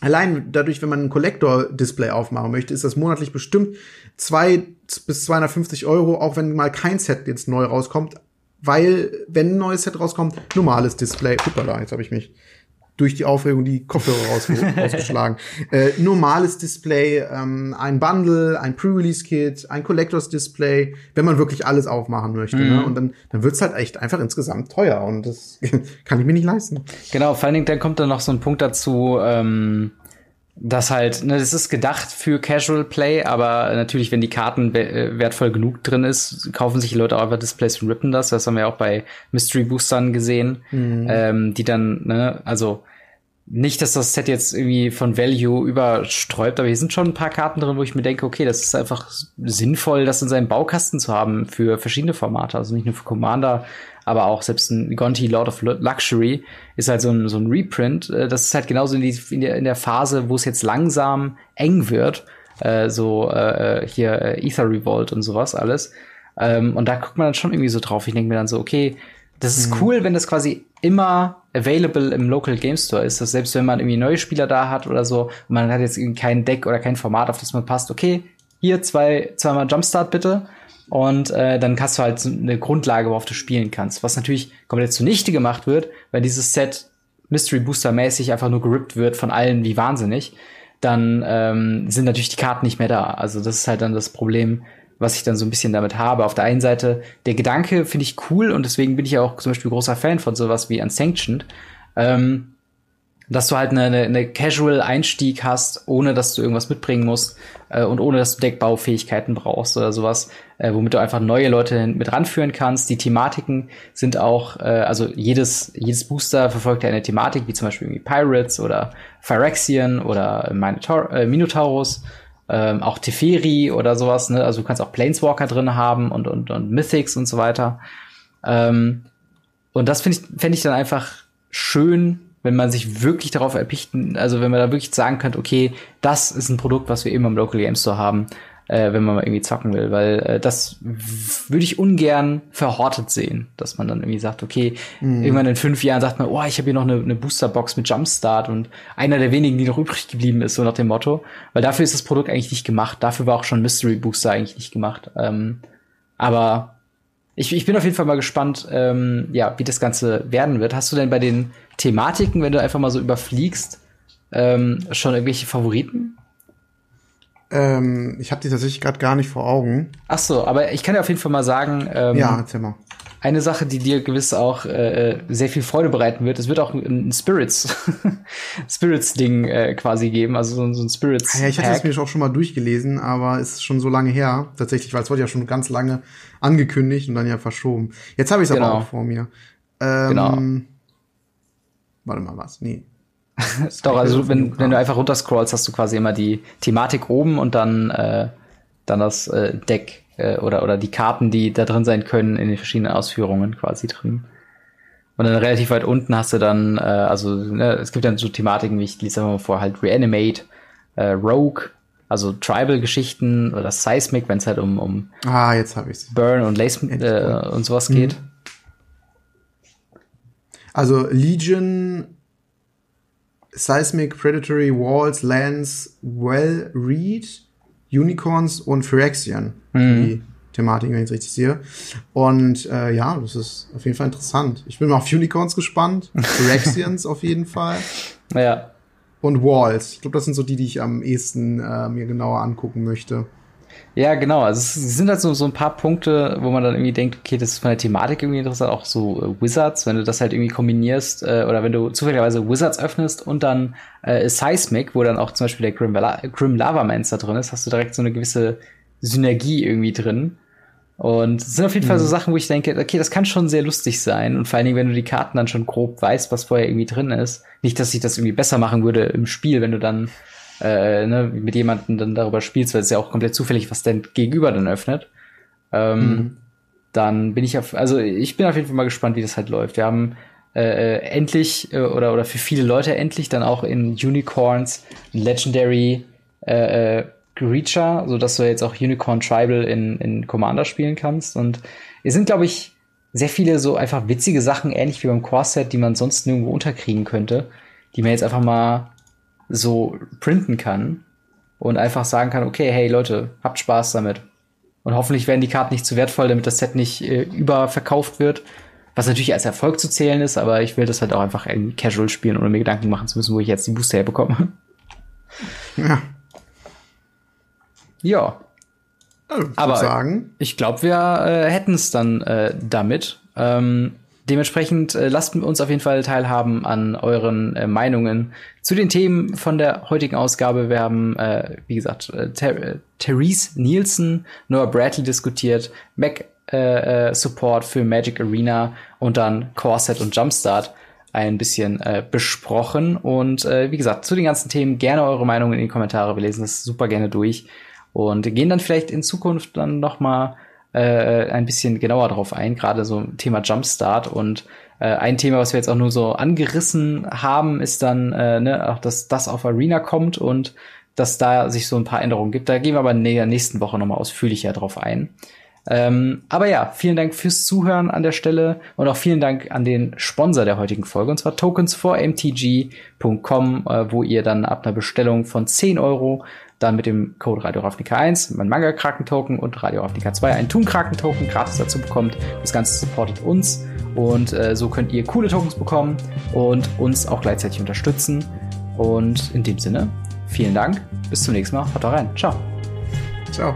allein dadurch, wenn man ein Collector-Display aufmachen möchte, ist das monatlich bestimmt zwei bis 250 Euro, auch wenn mal kein Set jetzt neu rauskommt, weil, wenn ein neues Set rauskommt, normales Display. Hoppala, jetzt habe ich mich durch die Aufregung die Kopfhörer raus, rausgeschlagen. Äh, normales Display, ähm, ein Bundle, ein Pre-Release-Kit, ein Collectors Display, wenn man wirklich alles aufmachen möchte. Ne? Mhm. Ne? Und dann, dann wird's halt echt einfach insgesamt teuer und das kann ich mir nicht leisten. Genau, vor allen Dingen, dann kommt dann noch so ein Punkt dazu, ähm, dass halt, ne, das ist gedacht für Casual Play, aber natürlich, wenn die Karten äh, wertvoll genug drin ist, kaufen sich die Leute auch einfach Displays und rippen das. Das haben wir auch bei Mystery Boostern gesehen, mhm. ähm, die dann, ne, also nicht, dass das Set jetzt irgendwie von Value übersträubt, aber hier sind schon ein paar Karten drin, wo ich mir denke, okay, das ist einfach sinnvoll, das in seinem Baukasten zu haben für verschiedene Formate. Also nicht nur für Commander, aber auch selbst ein Gonti Lord of Luxury ist halt so ein, so ein Reprint. Äh, das ist halt genauso in, die, in, der, in der Phase, wo es jetzt langsam eng wird. Äh, so äh, hier äh, Ether Revolt und sowas alles. Ähm, und da guckt man dann schon irgendwie so drauf. Ich denke mir dann so, okay, das ist mhm. cool, wenn das quasi immer available im Local Game Store ist, dass selbst wenn man irgendwie neue Spieler da hat oder so, und man hat jetzt irgendwie kein Deck oder kein Format, auf das man passt, okay, hier zwei, zweimal Jumpstart bitte. Und äh, dann hast du halt eine Grundlage, worauf du spielen kannst. Was natürlich komplett zunichte gemacht wird, weil dieses Set Mystery Booster mäßig einfach nur gerippt wird von allen wie wahnsinnig. Dann ähm, sind natürlich die Karten nicht mehr da. Also das ist halt dann das Problem, was ich dann so ein bisschen damit habe. Auf der einen Seite, der Gedanke finde ich cool und deswegen bin ich ja auch zum Beispiel großer Fan von sowas wie Unsanctioned. Ähm, dass du halt eine, eine, eine Casual-Einstieg hast, ohne dass du irgendwas mitbringen musst äh, und ohne dass du Deckbaufähigkeiten brauchst oder sowas, äh, womit du einfach neue Leute mit ranführen kannst. Die Thematiken sind auch, äh, also jedes, jedes Booster verfolgt ja eine Thematik, wie zum Beispiel irgendwie Pirates oder Phyrexian oder Minotaur äh, Minotaurus ähm, auch Teferi oder sowas, ne? Also du kannst auch Planeswalker drin haben und, und, und Mythics und so weiter. Ähm, und das finde ich, fände ich dann einfach schön, wenn man sich wirklich darauf erpichten, also wenn man da wirklich sagen könnte, okay, das ist ein Produkt, was wir immer im Local Game Store haben äh, wenn man mal irgendwie zocken will, weil äh, das würde ich ungern verhortet sehen, dass man dann irgendwie sagt, okay, mhm. irgendwann in fünf Jahren sagt man, oh, ich habe hier noch eine, eine Boosterbox mit Jumpstart und einer der wenigen, die noch übrig geblieben ist, so nach dem Motto, weil dafür ist das Produkt eigentlich nicht gemacht, dafür war auch schon Mystery Booster eigentlich nicht gemacht, ähm, aber ich, ich bin auf jeden Fall mal gespannt, ähm, ja, wie das Ganze werden wird. Hast du denn bei den Thematiken, wenn du einfach mal so überfliegst, ähm, schon irgendwelche Favoriten? Ähm, ich habe die tatsächlich gerade gar nicht vor Augen. Ach so, aber ich kann dir auf jeden Fall mal sagen. Ähm, ja, erzähl mal. Eine Sache, die dir gewiss auch äh, sehr viel Freude bereiten wird, es wird auch ein Spirits Spirits Ding äh, quasi geben, also so, so ein Spirits. Ja, ich hatte es mir auch schon mal durchgelesen, aber es ist schon so lange her, tatsächlich, weil es wurde ja schon ganz lange angekündigt und dann ja verschoben. Jetzt habe ich es genau. aber auch vor mir. Ähm, genau. Warte mal, was? Nee. Doch, also wenn, wenn du einfach runterscrollst, hast du quasi immer die Thematik oben und dann, äh, dann das äh, Deck äh, oder, oder die Karten, die da drin sein können, in den verschiedenen Ausführungen quasi drin. Und dann relativ weit unten hast du dann, äh, also ne, es gibt dann so Thematiken, wie ich lese mal vor, halt Reanimate, äh, Rogue, also Tribal-Geschichten oder Seismic, wenn es halt um, um ah, jetzt hab ich's. Burn und Lace äh, und sowas geht. Mhm. Also Legion Seismic, Predatory, Walls, Lands, Well Read, Unicorns und Phyrexian. Mhm. Die Thematik, wenn ich es richtig sehe. Und äh, ja, das ist auf jeden Fall interessant. Ich bin mal auf Unicorns gespannt, Rexians auf jeden Fall. Ja. Und Walls. Ich glaube, das sind so die, die ich am ehesten äh, mir genauer angucken möchte. Ja, genau. Also es sind halt so, so ein paar Punkte, wo man dann irgendwie denkt, okay, das ist von der Thematik irgendwie interessant. Auch so äh, Wizards, wenn du das halt irgendwie kombinierst äh, oder wenn du zufälligerweise Wizards öffnest und dann äh, Seismic, wo dann auch zum Beispiel der Grim, La Grim Lava Mancer drin ist, hast du direkt so eine gewisse Synergie irgendwie drin. Und es sind auf jeden mhm. Fall so mhm. Sachen, wo ich denke, okay, das kann schon sehr lustig sein. Und vor allen Dingen, wenn du die Karten dann schon grob weißt, was vorher irgendwie drin ist. Nicht, dass sich das irgendwie besser machen würde im Spiel, wenn du dann äh, ne, mit jemandem dann darüber spielst, weil es ja auch komplett zufällig, was dein Gegenüber dann öffnet. Ähm, mhm. Dann bin ich auf, also ich bin auf jeden Fall mal gespannt, wie das halt läuft. Wir haben äh, äh endlich äh, oder oder für viele Leute endlich dann auch in Unicorns Legendary äh, äh, Creature, so dass du jetzt auch Unicorn Tribal in, in Commander spielen kannst. Und es sind, glaube ich, sehr viele so einfach witzige Sachen, ähnlich wie beim Core-Set, die man sonst nirgendwo unterkriegen könnte, die man jetzt einfach mal so printen kann und einfach sagen kann, okay, hey Leute, habt Spaß damit. Und hoffentlich werden die Karten nicht zu wertvoll, damit das Set nicht äh, überverkauft wird. Was natürlich als Erfolg zu zählen ist, aber ich will das halt auch einfach in Casual spielen, ohne mir Gedanken machen zu müssen, wo ich jetzt die Booster herbekomme. Ja. Ja. Ich aber sagen. ich glaube, wir äh, hätten es dann äh, damit. Ähm, dementsprechend äh, lasst uns auf jeden Fall teilhaben an euren äh, Meinungen zu den Themen von der heutigen Ausgabe. Wir haben, äh, wie gesagt, äh, äh, Therese Nielsen, Noah Bradley diskutiert, Mac äh, äh, Support für Magic Arena und dann Core und Jumpstart ein bisschen äh, besprochen. Und äh, wie gesagt, zu den ganzen Themen gerne eure Meinungen in die Kommentare. Wir lesen das super gerne durch und gehen dann vielleicht in Zukunft dann noch mal äh, ein bisschen genauer drauf ein, gerade so Thema Jumpstart und äh, ein Thema, was wir jetzt auch nur so angerissen haben, ist dann äh, ne, auch, dass das auf Arena kommt und dass da sich so ein paar Änderungen gibt. Da gehen wir aber in der nächsten Woche nochmal ausführlicher drauf ein. Ähm, aber ja, vielen Dank fürs Zuhören an der Stelle und auch vielen Dank an den Sponsor der heutigen Folge, und zwar tokens4mtg.com, äh, wo ihr dann ab einer Bestellung von 10 Euro dann mit dem Code Radio Ravnica 1, mein Manga Kraken Token und Radio Ravnica 2 einen Toon Kraken Token gratis dazu bekommt. Das Ganze supportet uns und äh, so könnt ihr coole Tokens bekommen und uns auch gleichzeitig unterstützen. Und in dem Sinne, vielen Dank, bis zum nächsten Mal, haut rein, ciao. Ciao.